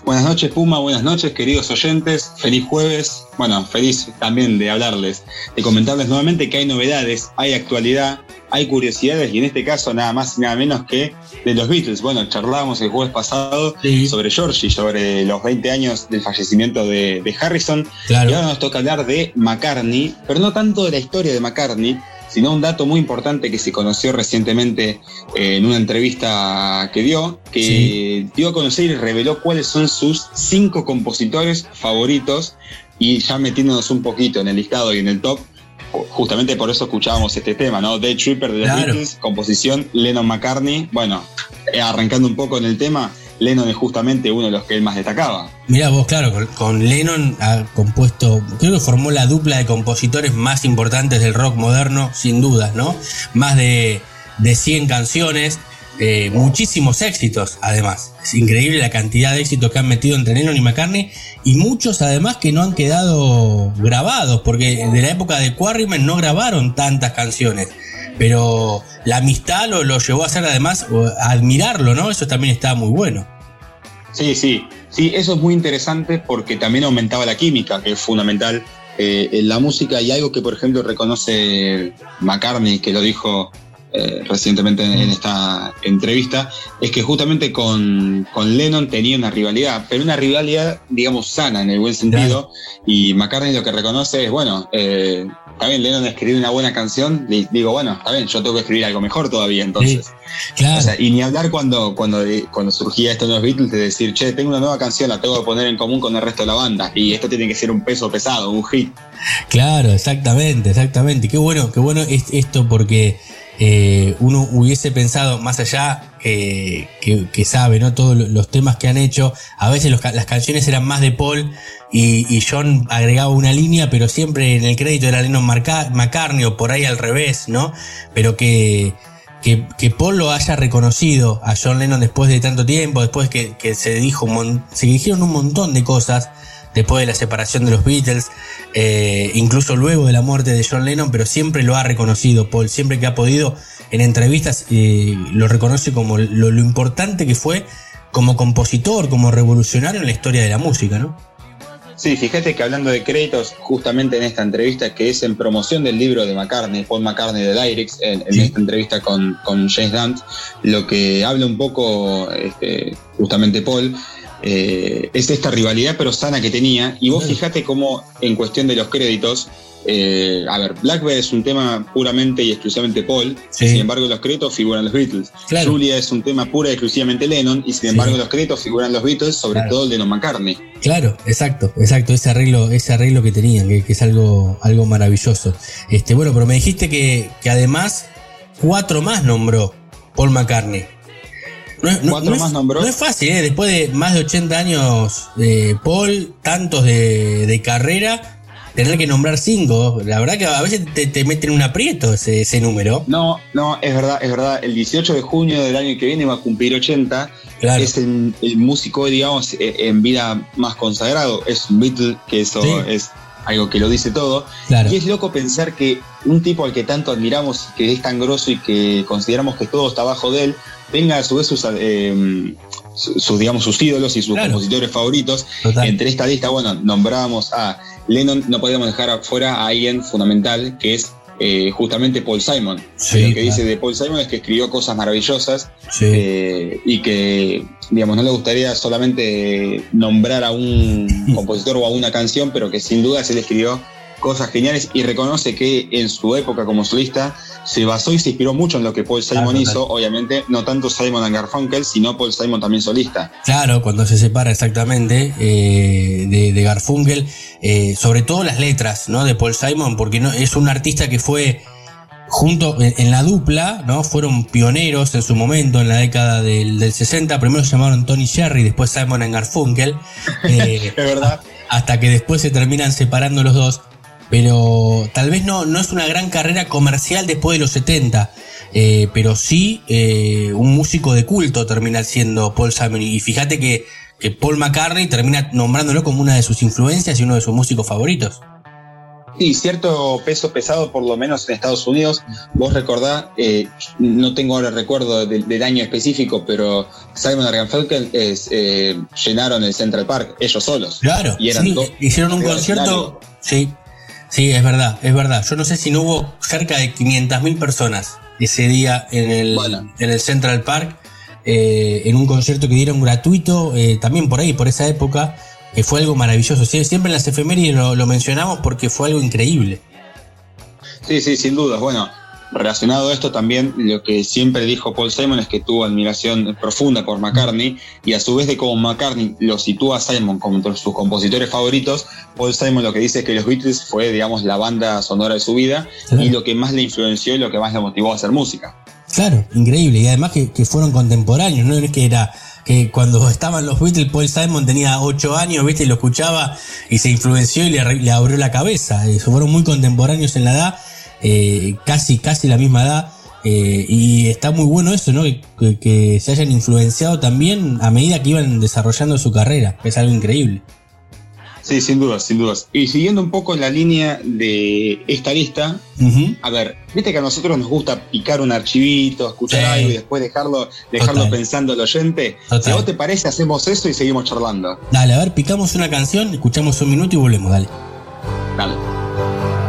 Buenas noches Puma, buenas noches queridos oyentes, feliz jueves, bueno, feliz también de hablarles, de comentarles nuevamente que hay novedades, hay actualidad, hay curiosidades y en este caso nada más y nada menos que de los Beatles. Bueno, charlábamos el jueves pasado sobre Georgie, sobre los 20 años del fallecimiento de, de Harrison Claro. y ahora nos toca hablar de McCartney, pero no tanto de la historia de McCartney, sino un dato muy importante que se conoció recientemente eh, en una entrevista que dio, que dio a conocer y reveló cuáles son sus cinco compositores favoritos y ya metiéndonos un poquito en el listado y en el top, justamente por eso escuchábamos este tema, ¿no? Day Tripper de los Claro. Beatles, composición Lennon McCartney. Bueno, eh, arrancando un poco en el tema, Lennon es justamente uno de los que él más destacaba. Mirá vos, claro, con, con Lennon ha compuesto, creo que formó la dupla de compositores más importantes del rock moderno, sin dudas, ¿no? Más de, de 100 canciones, eh, muchísimos éxitos, además. Es increíble la cantidad de éxitos que han metido entre Lennon y McCartney, y muchos además que no han quedado grabados, porque de la época de Quarrymen no grabaron tantas canciones. Pero la amistad lo, lo llevó a hacer además a admirarlo, ¿no? Eso también está muy bueno. Sí, sí, sí, eso es muy interesante porque también aumentaba la química, que es fundamental eh, en la música y algo que, por ejemplo, reconoce McCartney, que lo dijo eh, recientemente en, en esta entrevista, es que justamente con, con Lennon tenía una rivalidad, pero una rivalidad, digamos, sana en el buen sentido, y McCartney lo que reconoce es, bueno, eh, está bien, Lennon escribió una buena canción, y digo, bueno, está bien, yo tengo que escribir algo mejor todavía, entonces. Claro. O sea, y ni hablar cuando, cuando, cuando surgía esto de los Beatles de decir, che, tengo una nueva canción, la tengo que poner en común con el resto de la banda, y esto tiene que ser un peso pesado, un hit. Claro, exactamente, exactamente. Qué bueno, qué bueno es esto porque eh, uno hubiese pensado más allá eh, que, sabe, ¿no? Todos lo- los temas que han hecho. A veces las canciones eran más de Paul y, John agregaba una línea, pero siempre en el crédito era Lennon McCartney o por ahí al revés, ¿no? Pero que, que, Paul lo haya reconocido a John Lennon después de tanto tiempo, después que, se dijo, se dijeron un montón de cosas después de la separación de los Beatles, eh, incluso luego de la muerte de John Lennon, pero siempre lo ha reconocido Paul, siempre que ha podido en entrevistas eh, lo reconoce como lo, lo importante que fue como compositor, como revolucionario en la historia de la música, ¿no? Sí, fíjate que hablando de créditos, justamente en esta entrevista que es en promoción del libro de McCartney, Paul McCartney de Lyrics, en, en esta entrevista con, con James Dunt, lo que habla un poco este, justamente Paul, eh, es esta rivalidad pero sana que tenía. Y vos fíjate cómo en cuestión de los créditos, eh, a ver, Blackbird es un tema puramente y exclusivamente Paul, Sí. sin embargo los créditos figuran los Beatles. Claro. Julia es un tema pura y exclusivamente Lennon, y sin embargo los créditos figuran los Beatles, sobre Claro. todo el de Lennon McCartney. Claro, exacto, exacto, ese arreglo, ese arreglo que tenían, que, que es algo, algo maravilloso. Este, bueno, pero me dijiste que, que además cuatro más nombró Paul McCartney. No, es- no- no más nombró. No es fácil, ¿eh? después de más de 80 años de Paul, tantos de, de carrera, tener que nombrar cinco. La verdad que a veces te, te meten un aprieto ese, ese número. No, no, es verdad, es verdad. El 18 de junio del año que viene va a cumplir 80. Claro. Es el, el músico, digamos, eh, en vida más consagrado. Es un Beatle, que eso Sí. es algo que lo dice todo. Claro. Y es loco pensar que un tipo al que tanto admiramos, que es tan grosso y que consideramos que todo está abajo de él, tenga a su vez sus, eh, sus, digamos, sus ídolos y sus Claro. compositores favoritos. Total. Entre esta lista, bueno, nombrábamos a Lennon, no podíamos dejar afuera a alguien fundamental, que es eh, justamente Paul Simon. Sí, Lo que claro. dice de Paul Simon es que escribió cosas maravillosas Sí. eh, y que, digamos, no le gustaría solamente nombrar a un compositor o a una canción, pero que sin duda se le escribió cosas geniales y reconoce que en su época como solista se basó y se inspiró mucho en lo que Paul Simon Claro, hizo, obviamente no tanto Simon and Garfunkel, sino Paul Simon también solista. Claro, cuando se separa exactamente eh, de, de Garfunkel, eh, sobre todo las letras ¿no? de Paul Simon, porque no, es un artista que fue junto en, en la dupla, ¿no? fueron pioneros en su momento, en la década del, del 60. Primero se llamaron Tony Sherry, después Simon and Garfunkel, eh, Es verdad. hasta que después se terminan separando los dos. Pero tal vez no, no es una gran carrera comercial después de los 70. eh, pero sí eh, un músico de culto termina siendo Paul Simon. Y fíjate que, que Paul McCartney termina nombrándolo como una de sus influencias y uno de sus músicos favoritos. Sí, cierto peso pesado, por lo menos en Estados Unidos. Vos recordás, eh, no tengo ahora recuerdo del, del año específico, pero Simon Garfunkel es, llenaron el Central Park ellos solos. Claro, Y eran sí, dos- hicieron un concierto. Sí, sí, es verdad, es verdad. Yo no sé si no hubo cerca de 500.000 personas ese día en el, Bueno. en el Central Park, eh, en un concierto que dieron gratuito, eh, también por ahí, por esa época, que fue algo maravilloso. Siempre en las efemérides lo, lo mencionamos porque fue algo increíble. Sí, sí, sin dudas. Bueno, relacionado a esto también, lo que siempre dijo Paul Simon es que tuvo admiración profunda por McCartney y a su vez de como McCartney lo sitúa a Simon como entre sus compositores favoritos, Paul Simon lo que dice es que los Beatles fue, digamos, la banda sonora de su vida Claro. y lo que más le influenció y lo que más le motivó a hacer música. Claro, increíble. Y además que, que fueron contemporáneos, no es que era que cuando estaban los Beatles, Paul Simon tenía 8 años, viste, y lo escuchaba y se influenció y le, le abrió la cabeza. Eh, fueron muy contemporáneos en la edad, eh, casi, casi la misma edad. eh, y está muy bueno eso, ¿no? Que, se hayan influenciado también a medida que iban desarrollando su carrera. Es algo increíble. Sí, sin dudas, sin dudas. Y siguiendo un poco la lña de esta lista, a ver, viste que a nosotros nos gusta picar un archivito, escuchar Sí. algo y después dejarlo, dejarlo Total. pensando al oyente. Total. Si a vos te parece, hacemos eso y seguimos charlando. Dale, a ver, picamos una canción, escuchamos un minuto y volvemos, dale. Dale.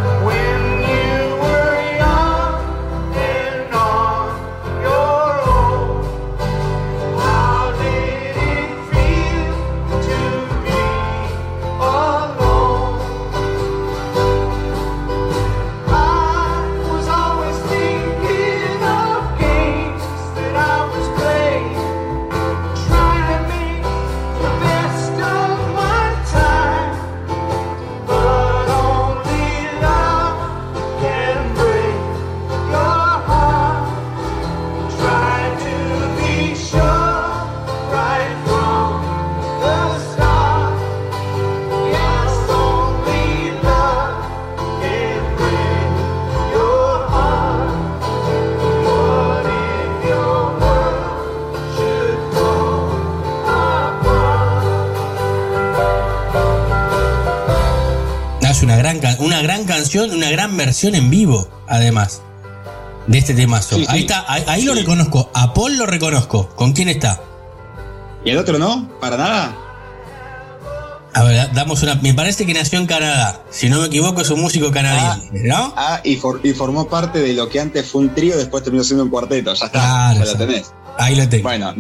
Canción, una gran versión en vivo, además, de este temazo. Sí, sí. Ahí está, ahí, ahí lo reconozco. A Paul lo reconozco. ¿Con quién está? ¿Y el otro no? ¿Para nada? A ver, damos una. Me parece que nació en Canadá. Si no me equivoco, es un músico canadiense, ¿no? Ah, y, for- y formó parte de lo que antes fue un trío, después terminó siendo un cuarteto. Ya está, Claro, ya lo tenés. Ahí lo tengo. Bueno,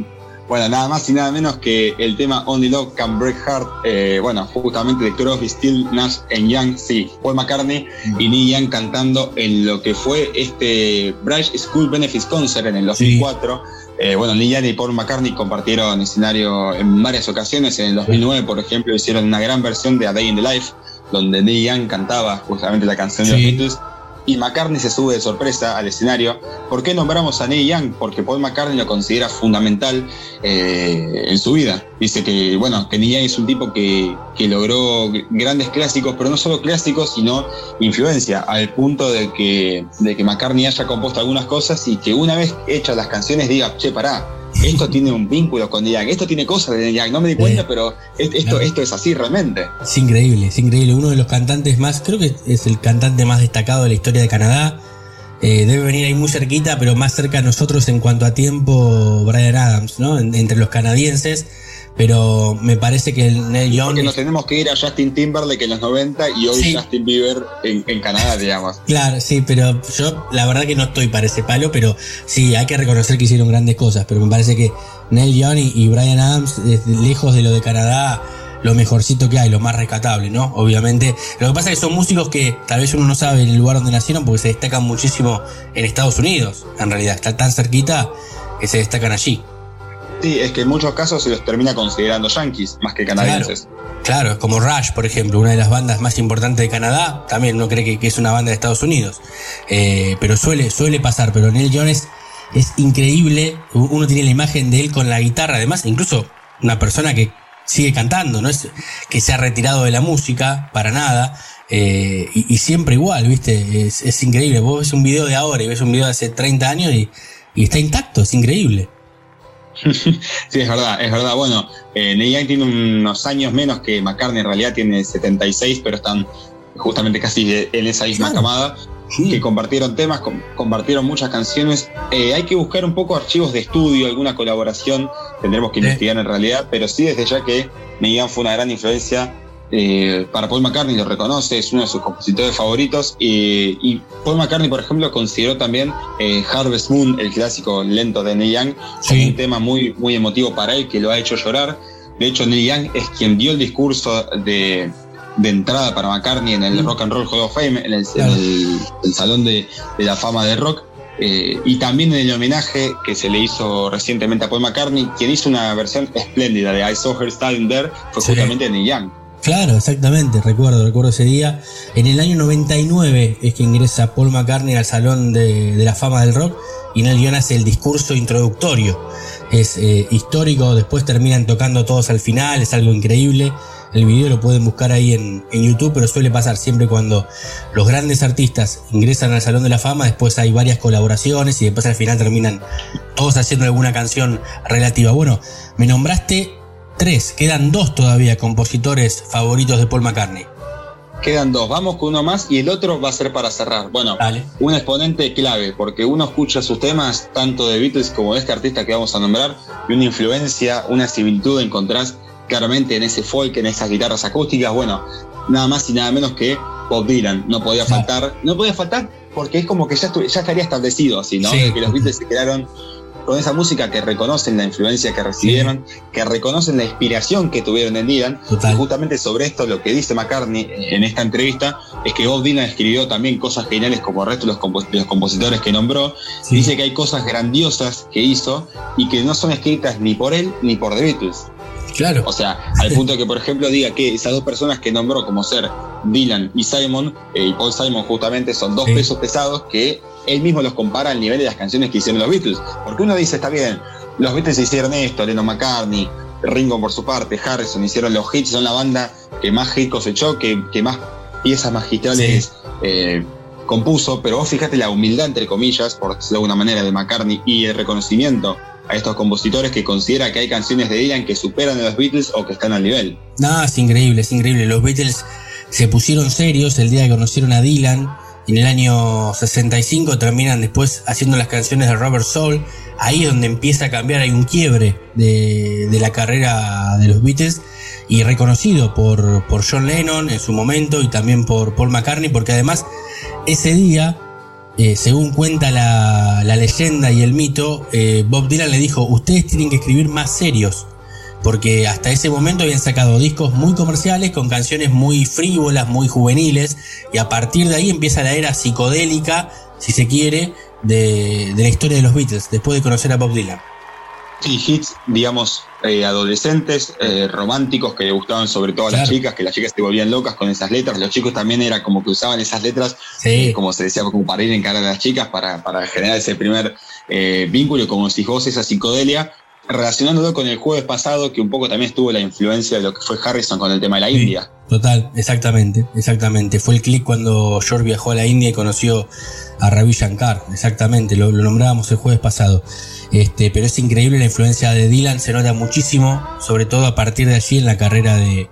bueno, nada más y nada menos que el tema Only Love Can Break Heart, eh, bueno, justamente de Crosby, Still, Nash and Young, sí, Paul McCartney y Neil Young cantando en lo que fue este Bridge School Benefits Concert en el 2004. Eh, bueno, Neil Young y Paul McCartney compartieron escenario en varias ocasiones. En el 2009, por ejemplo, hicieron una gran versión de A Day in the Life, donde Neil Young cantaba justamente la canción de los Sí. Beatles. Y McCartney se sube de sorpresa al escenario. ¿Por qué nombramos a Neil Young? Porque Paul McCartney lo considera fundamental eh, en su vida. Dice que, bueno, que Neil Young es un tipo que, que logró grandes clásicos, pero no solo clásicos, sino influencia, al punto de que, de que McCartney haya compuesto algunas cosas y que una vez hechas las canciones diga, che, pará, esto tiene un vínculo con Young, esto tiene cosas de Young, no me di cuenta, pero es- esto, esto es así realmente. Es increíble, es increíble. Uno de los cantantes más, creo que es el cantante más destacado de la historia de Canadá. Eh, debe venir ahí muy cerquita, pero más cerca a nosotros en cuanto a tiempo, Brian Adams, ¿no? En- entre los canadienses. Pero me parece que el Neil Young. Porque nos tenemos que ir a Justin Timberlake en los 90 y hoy Sí. Justin Bieber en, en Canadá, digamos. Claro, sí, pero yo la verdad que no estoy para ese palo, pero sí, hay que reconocer que hicieron grandes cosas, pero me parece que Neil Young y, y Brian Adams, es lejos de lo de Canadá, lo mejorcito que hay, lo más rescatable, ¿no? Obviamente. Lo que pasa es que son músicos que tal vez uno no sabe el lugar donde nacieron porque se destacan muchísimo en Estados Unidos, en realidad, está tan cerquita que se destacan allí. Sí, es que en muchos casos se los termina considerando yankees más que canadienses. Claro, como Rush, por ejemplo, una de las bandas más importantes de Canadá, también uno cree que, que es una banda de Estados Unidos. Eh, pero suele, suele pasar, pero Neil Young es, increíble. Uno tiene la imagen de él con la guitarra, además, incluso una persona que sigue cantando, no es que se ha retirado de la música para nada. eh, y, y siempre igual, ¿viste? Es, es increíble. Vos ves un video de ahora y ves un video de hace 30 años y, y está intacto, es increíble. Sí, es verdad, es verdad. Bueno, eh, Neil Young tiene unos años menos que McCartney, en realidad tiene 76, pero están justamente casi de- en esa misma camada, que compartieron temas, com- compartieron muchas canciones. Eh, hay que buscar un poco archivos de estudio, alguna colaboración, tendremos que investigar en realidad, pero sí desde ya que Neil Young fue una gran influencia eh, para Paul McCartney, lo reconoce, es uno de sus compositores favoritos. eh, y Paul McCartney, por ejemplo, consideró también eh, Harvest Moon, el clásico lento de Neil Young, un tema muy, muy emotivo para él, que lo ha hecho llorar. De hecho, Neil Young es quien dio el discurso de, de entrada para McCartney en el Rock and Roll Hall of Fame, en el, en el- el Salón de, de la Fama de Rock. eh, y también en el homenaje que se le hizo recientemente a Paul McCartney, quien hizo una versión espléndida de I Saw Her Standing There, fue Sí. justamente Neil Young. Claro, exactamente, recuerdo, recuerdo ese día. En el año 99 es que ingresa Paul McCartney al Salón de, la Fama del Rock y Neil Young hace el discurso introductorio. Es eh, histórico, después terminan tocando todos al final, es algo increíble. El video lo pueden buscar ahí en, en YouTube, pero suele pasar siempre cuando los grandes artistas ingresan al Salón de la Fama, después hay varias colaboraciones y después al final terminan todos haciendo alguna canción relativa. Bueno, me nombraste tres, quedan dos todavía compositores favoritos de Paul McCartney. Quedan dos, vamos con uno más y el otro va a ser para cerrar. Bueno, un exponente clave, porque uno escucha sus temas, tanto de Beatles como de este artista que vamos a nombrar, y una influencia, una similitud encontrás claramente en ese folk, en esas guitarras acústicas. Bueno, nada más y nada menos que Bob Dylan. No podía faltar, no podía faltar porque es como que ya, estaría establecido así, ¿no? Sí. Que los Beatles se quedaron con esa música que reconocen la influencia que recibieron, que reconocen la inspiración que tuvieron en Dylan. Y justamente sobre esto lo que dice McCartney en esta entrevista es que Bob Dylan escribió también cosas geniales como el resto de los, compos- de los compositores que nombró. Dice que hay cosas grandiosas que hizo y que no son escritas ni por él ni por The Beatles. Claro. O sea, al punto que, por ejemplo, diga que esas dos personas que nombró como ser Dylan y Simon, eh, y Paul Simon justamente, son dos Sí. pesos pesados que él mismo los compara al nivel de las canciones que hicieron los Beatles. Porque uno dice, está bien, los Beatles hicieron esto, Lennon McCartney, Ringo por su parte, Harrison hicieron los hits, son la banda que más hits cosechó, que, que más piezas magistrales eh, compuso, pero vos fíjate la humildad, entre comillas, por decirlo de alguna manera, de McCartney y el reconocimiento a estos compositores que considera que hay canciones de Dylan que superan a los Beatles o que están al nivel. No, es increíble, es increíble. Los Beatles se pusieron serios el día que conocieron a Dylan. En el año 65 terminan después haciendo las canciones de Robert Soul. Ahí es donde empieza a cambiar, hay un quiebre de, de la carrera de los Beatles y reconocido por, por John Lennon en su momento y también por Paul McCartney, porque además ese día, eh, según cuenta la, leyenda y el mito, eh, Bob Dylan le dijo, ustedes tienen que escribir más serios, porque hasta ese momento habían sacado discos muy comerciales con canciones muy frívolas, muy juveniles, y a partir de ahí empieza la era psicodélica, si se quiere, de la historia de los Beatles, después de conocer a Bob Dylan. Sí, hits, digamos, eh, adolescentes, eh, románticos, que le gustaban sobre todo a las chicas, que las chicas se volvían locas con esas letras. Los chicos también era como que usaban esas letras, Sí. eh, como se decía, como para ir en cara a las chicas, para, para generar ese primer vínculo, como si vos esa psicodelia, relacionándolo con el jueves pasado, que un poco también estuvo la influencia de lo que fue Harrison con el tema de la India. Total, exactamente, exactamente. Fue el clic cuando George viajó a la India y conoció a Ravi Shankar, exactamente, lo, nombrábamos el jueves pasado. Este, pero es increíble la influencia de Dylan, se nota muchísimo, sobre todo a partir de allí en la carrera de,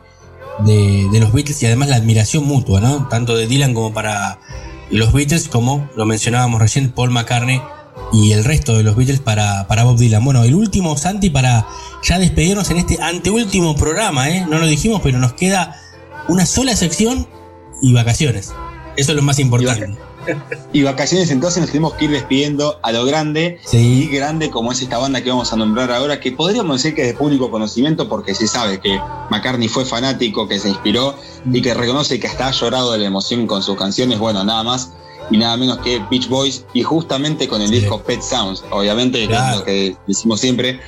de, de los Beatles y además la admiración mutua, ¿no? Tanto de Dylan como para los Beatles, como lo mencionábamos recién, Paul McCartney y el resto de los Beatles para, para Bob Dylan. Bueno, el último, Santi, para ya despedirnos en este anteúltimo programa, ¿eh? No lo dijimos, pero nos queda una sola sección y vacaciones. Eso es lo más importante. Y vacaciones, entonces nos tenemos que ir despidiendo a lo grande y grande como es esta banda que vamos a nombrar ahora, que podríamos decir que es de público conocimiento porque se sabe que McCartney fue fanático, que se inspiró y que reconoce que hasta ha llorado de la emoción con sus canciones, bueno, nada más y nada menos que Beach Boys y justamente con el disco Pet Sounds, obviamente que es lo que decimos siempre,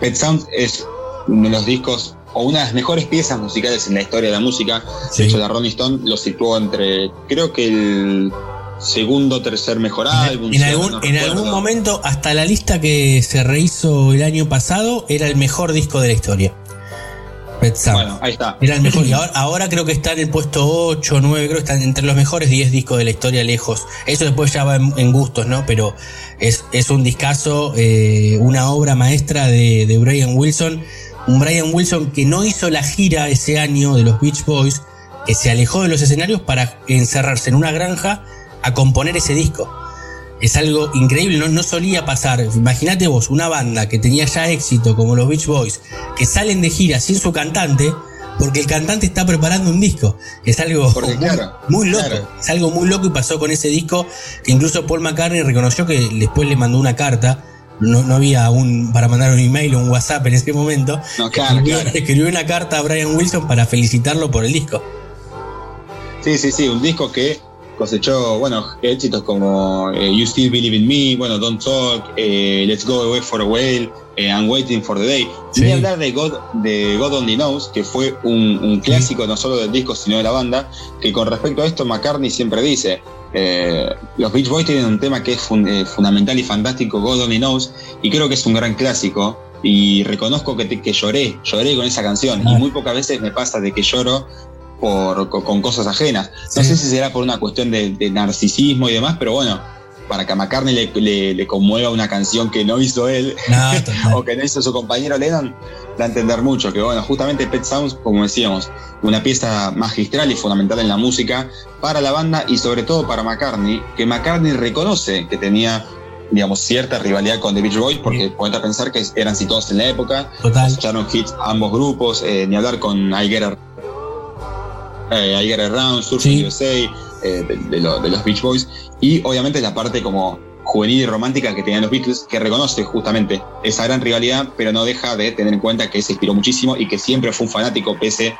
Pet Sounds es uno de los discos o una de las mejores piezas musicales en la historia de la música. Sí. De hecho, la Rolling Stone lo situó entre, creo que el segundo o tercer mejor álbum. En algún, no en algún momento, hasta la lista que se rehizo el año pasado, era el mejor disco de la historia. Bueno, ahí está. Era el mejor. Y ahora, ahora creo que está en el puesto 8, 9, creo que están entre los mejores 10 discos de la historia lejos. Eso después ya va en, en gustos, ¿no? Pero es, es un discazo, eh, una obra maestra de, de Brian Wilson. Un Brian Wilson que no hizo la gira ese año de los Beach Boys, que se alejó de los escenarios para encerrarse en una granja a componer ese disco. Es algo increíble, no, no solía pasar. Imagínate vos, una banda que tenía ya éxito como los Beach Boys, que salen de gira sin su cantante, porque el cantante está preparando un disco. Es algo Porque, muy, claro, muy loco. claro. Es algo muy loco y pasó con ese disco que incluso Paul McCartney reconoció que después le mandó una carta. No, no había un para mandar un email o un WhatsApp en ese momento. No, claro, escribió, claro. escribió una carta a Brian Wilson para felicitarlo por el disco. Sí, sí, sí, un disco que cosechó, bueno, éxitos como eh, You Still Believe in Me, bueno, Don't Talk, eh, Let's Go Away for a While, eh, I'm Waiting for the Day. Sí. Hablar de God, de God Only Knows, que fue un, un clásico no solo del disco, sino de la banda, que con respecto a esto McCartney siempre dice, eh, los Beach Boys tienen un tema que es fun- eh, fundamental y fantástico, God Only Knows, y creo que es un gran clásico. Y reconozco que, te- que lloré, lloré con esa canción. Ah. Y muy pocas veces me pasa de que lloro por, con, con cosas ajenas. No Sí. sé si será por una cuestión de, de narcisismo y demás, pero bueno, para que a McCartney le, le- le conmueva una canción que no hizo él No, o que no hizo su compañero Lennon, da a entender mucho. Que bueno, justamente Pet Sounds, como decíamos, una pieza magistral y fundamental en la música para la banda y sobre todo para McCartney, que McCartney reconoce que tenía digamos, cierta rivalidad con The Beach Boys, porque ponete a pensar que eran situados en la época, Total. echaron hits a ambos grupos, eh, ni hablar con I Get, Ar- eh, I Get Around, Surfing Sí. USA, eh, de, de lo- de los Beach Boys, y obviamente la parte como juvenil y romántica que tenían los Beatles, que reconoce justamente esa gran rivalidad, pero no deja de tener en cuenta que se inspiró muchísimo y que siempre fue un fanático pese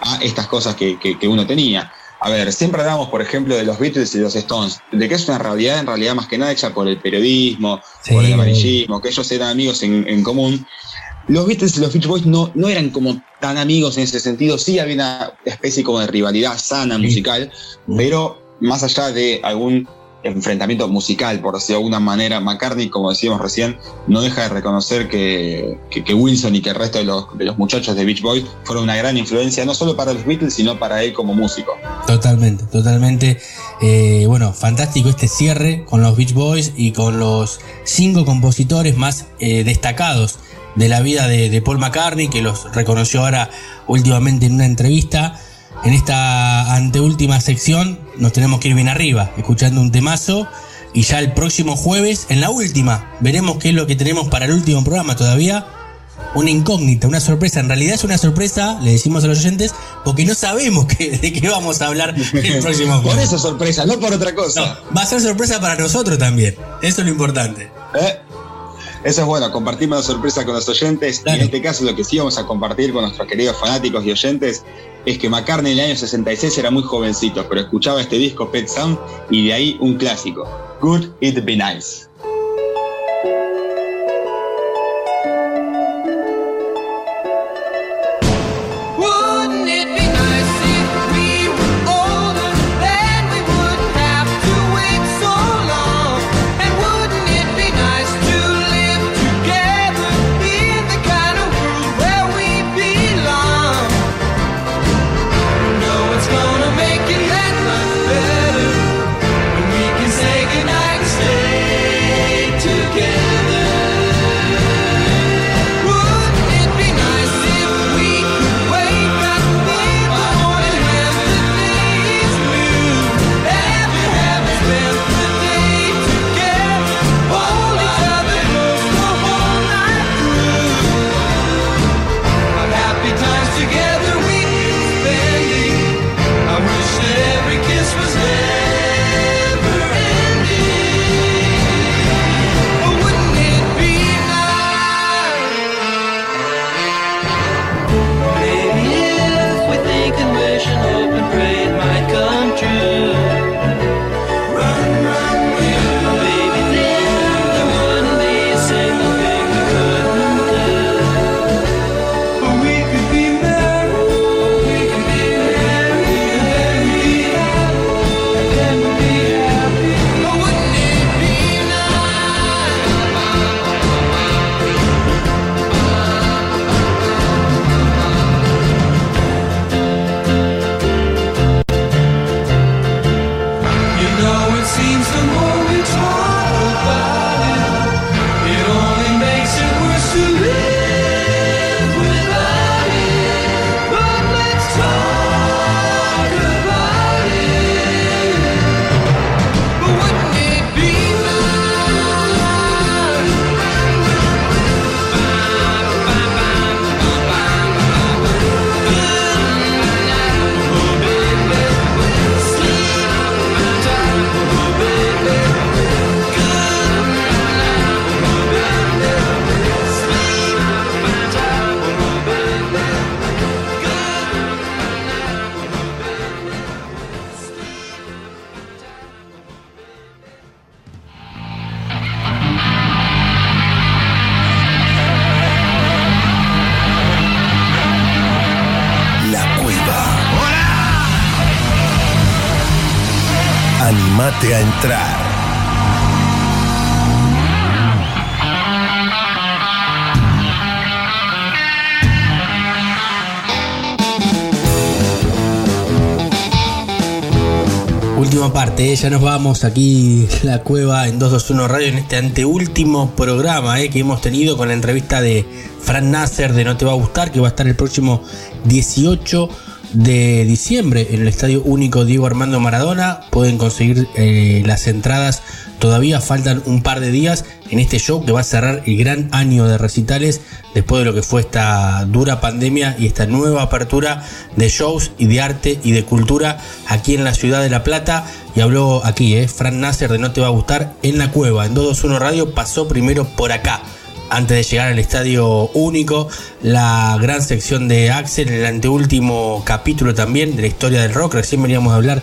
a estas cosas que, que- que uno tenía. A ver, siempre hablamos, por ejemplo, de los Beatles y los Stones, de que es una realidad en realidad más que nada hecha por el periodismo, Sí, por el amarillismo, que ellos eran amigos en, en común. Los Beatles y los Beach Boys no, no eran como tan amigos en ese sentido, sí había una especie como de rivalidad sana Sí. musical, pero más allá de algún enfrentamiento musical, por decirlo de alguna manera, McCartney, como decíamos recién, no deja de reconocer que, que- que Wilson y que el resto de los, de los muchachos de Beach Boys fueron una gran influencia, no solo para los Beatles, sino para él como músico. Totalmente, totalmente. Eh, bueno, fantástico este cierre con los Beach Boys y con los cinco compositores más eh, destacados de la vida de, de Paul McCartney, que los reconoció ahora últimamente en una entrevista. en esta anteúltima sección nos tenemos que ir bien arriba, escuchando un temazo. Y ya el próximo jueves, en la última, veremos qué es lo que tenemos para el último programa todavía. Una incógnita, una sorpresa. En realidad es una sorpresa, le decimos a los oyentes, porque no sabemos qué- de qué vamos a hablar el próximo Por jueves. eso sorpresa, no por otra cosa. Va a ser sorpresa para nosotros también. Eso es lo importante. ¿Eh? Eso es bueno, compartimos la sorpresa con los oyentes. Y en este caso, lo que sí vamos a compartir con nuestros queridos fanáticos y oyentes es que McCartney en el año 66 era muy jovencito, pero escuchaba este disco Pet Sound y de ahí un clásico: Good It Be Nice. Ya nos vamos aquí la cueva en 221 Radio en este anteúltimo programa ¿eh? que hemos tenido con la entrevista de Fran Nasser de No Te Va a Gustar, que va a estar el próximo 18 de diciembre en el Estadio Único Diego Armando Maradona. Pueden conseguir eh, las entradas, todavía faltan un par de días en este show que va a cerrar el gran año de recitales después de lo que fue esta dura pandemia y esta nueva apertura de shows y de arte y de cultura aquí en la ciudad de La Plata. Y habló aquí, eh, Fran Nasser de No Te Va a Gustar en la cueva, en 221 Radio, pasó primero por acá. Antes de llegar al estadio único, la gran sección de Axel, el anteúltimo capítulo también de la historia del rock. Recién veníamos a hablar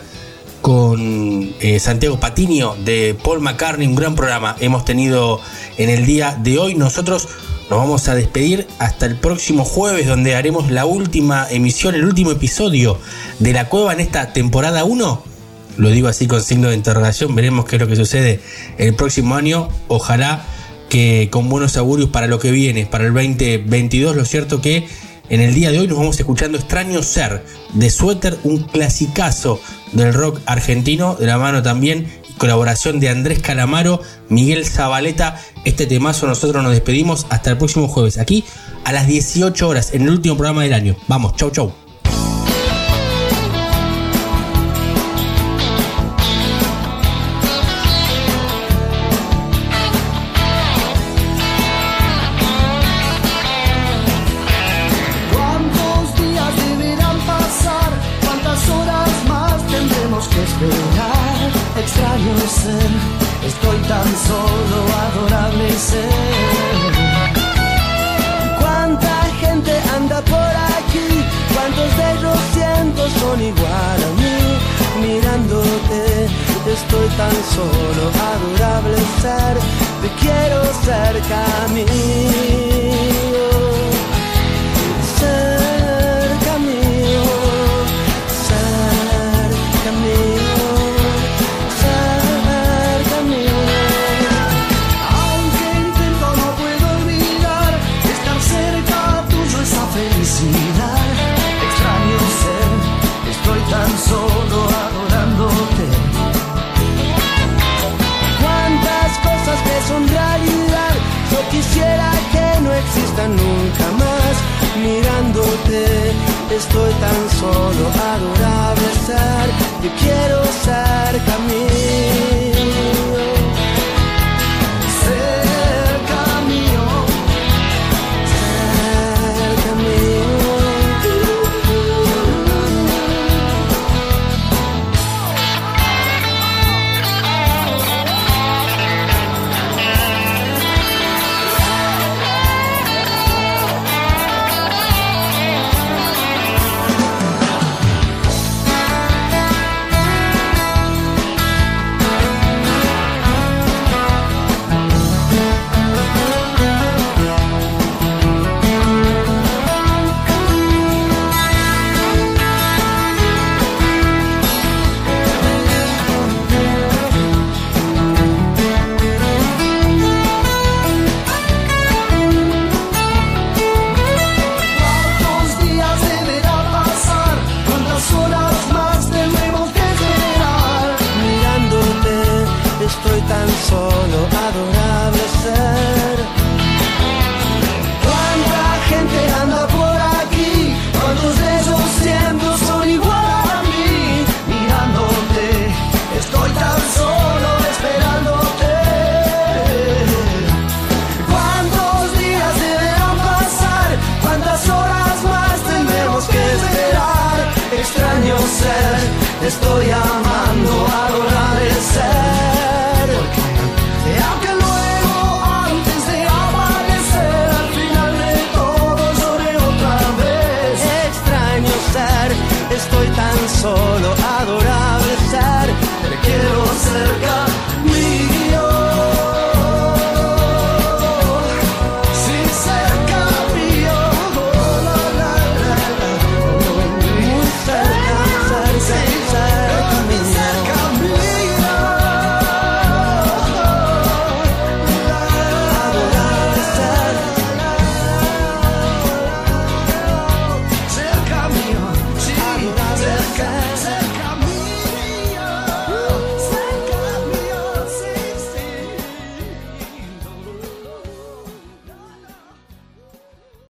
con eh, Santiago Patiño de Paul McCartney, un gran programa hemos tenido en el día de hoy. Nosotros nos vamos a despedir hasta el próximo jueves, donde haremos la última emisión, el último episodio de La Cueva en esta temporada 1. Lo digo así con signo de interrogación, veremos qué es lo que sucede el próximo año. Ojalá que con buenos augurios para lo que viene, para el 2022. Lo cierto que en el día de hoy nos vamos escuchando Extraño Ser de Suéter, un clasicazo del rock argentino, de la mano también colaboración de Andrés Calamaro, Miguel Zabaleta. Este temazo nosotros nos despedimos hasta el próximo jueves, aquí a las 18 horas, en el último programa del año. Vamos, chau chau. extraño ser, estoy tan solo, adorable ser. ¿Cuánta gente anda por aquí? ¿Cuántos de ellos cientos son igual a mí? Mirándote, estoy tan solo, adorable ser, te quiero cerca a mí. mirándote estoy tan solo adorable estar, yo quiero ser camino. estoy amando a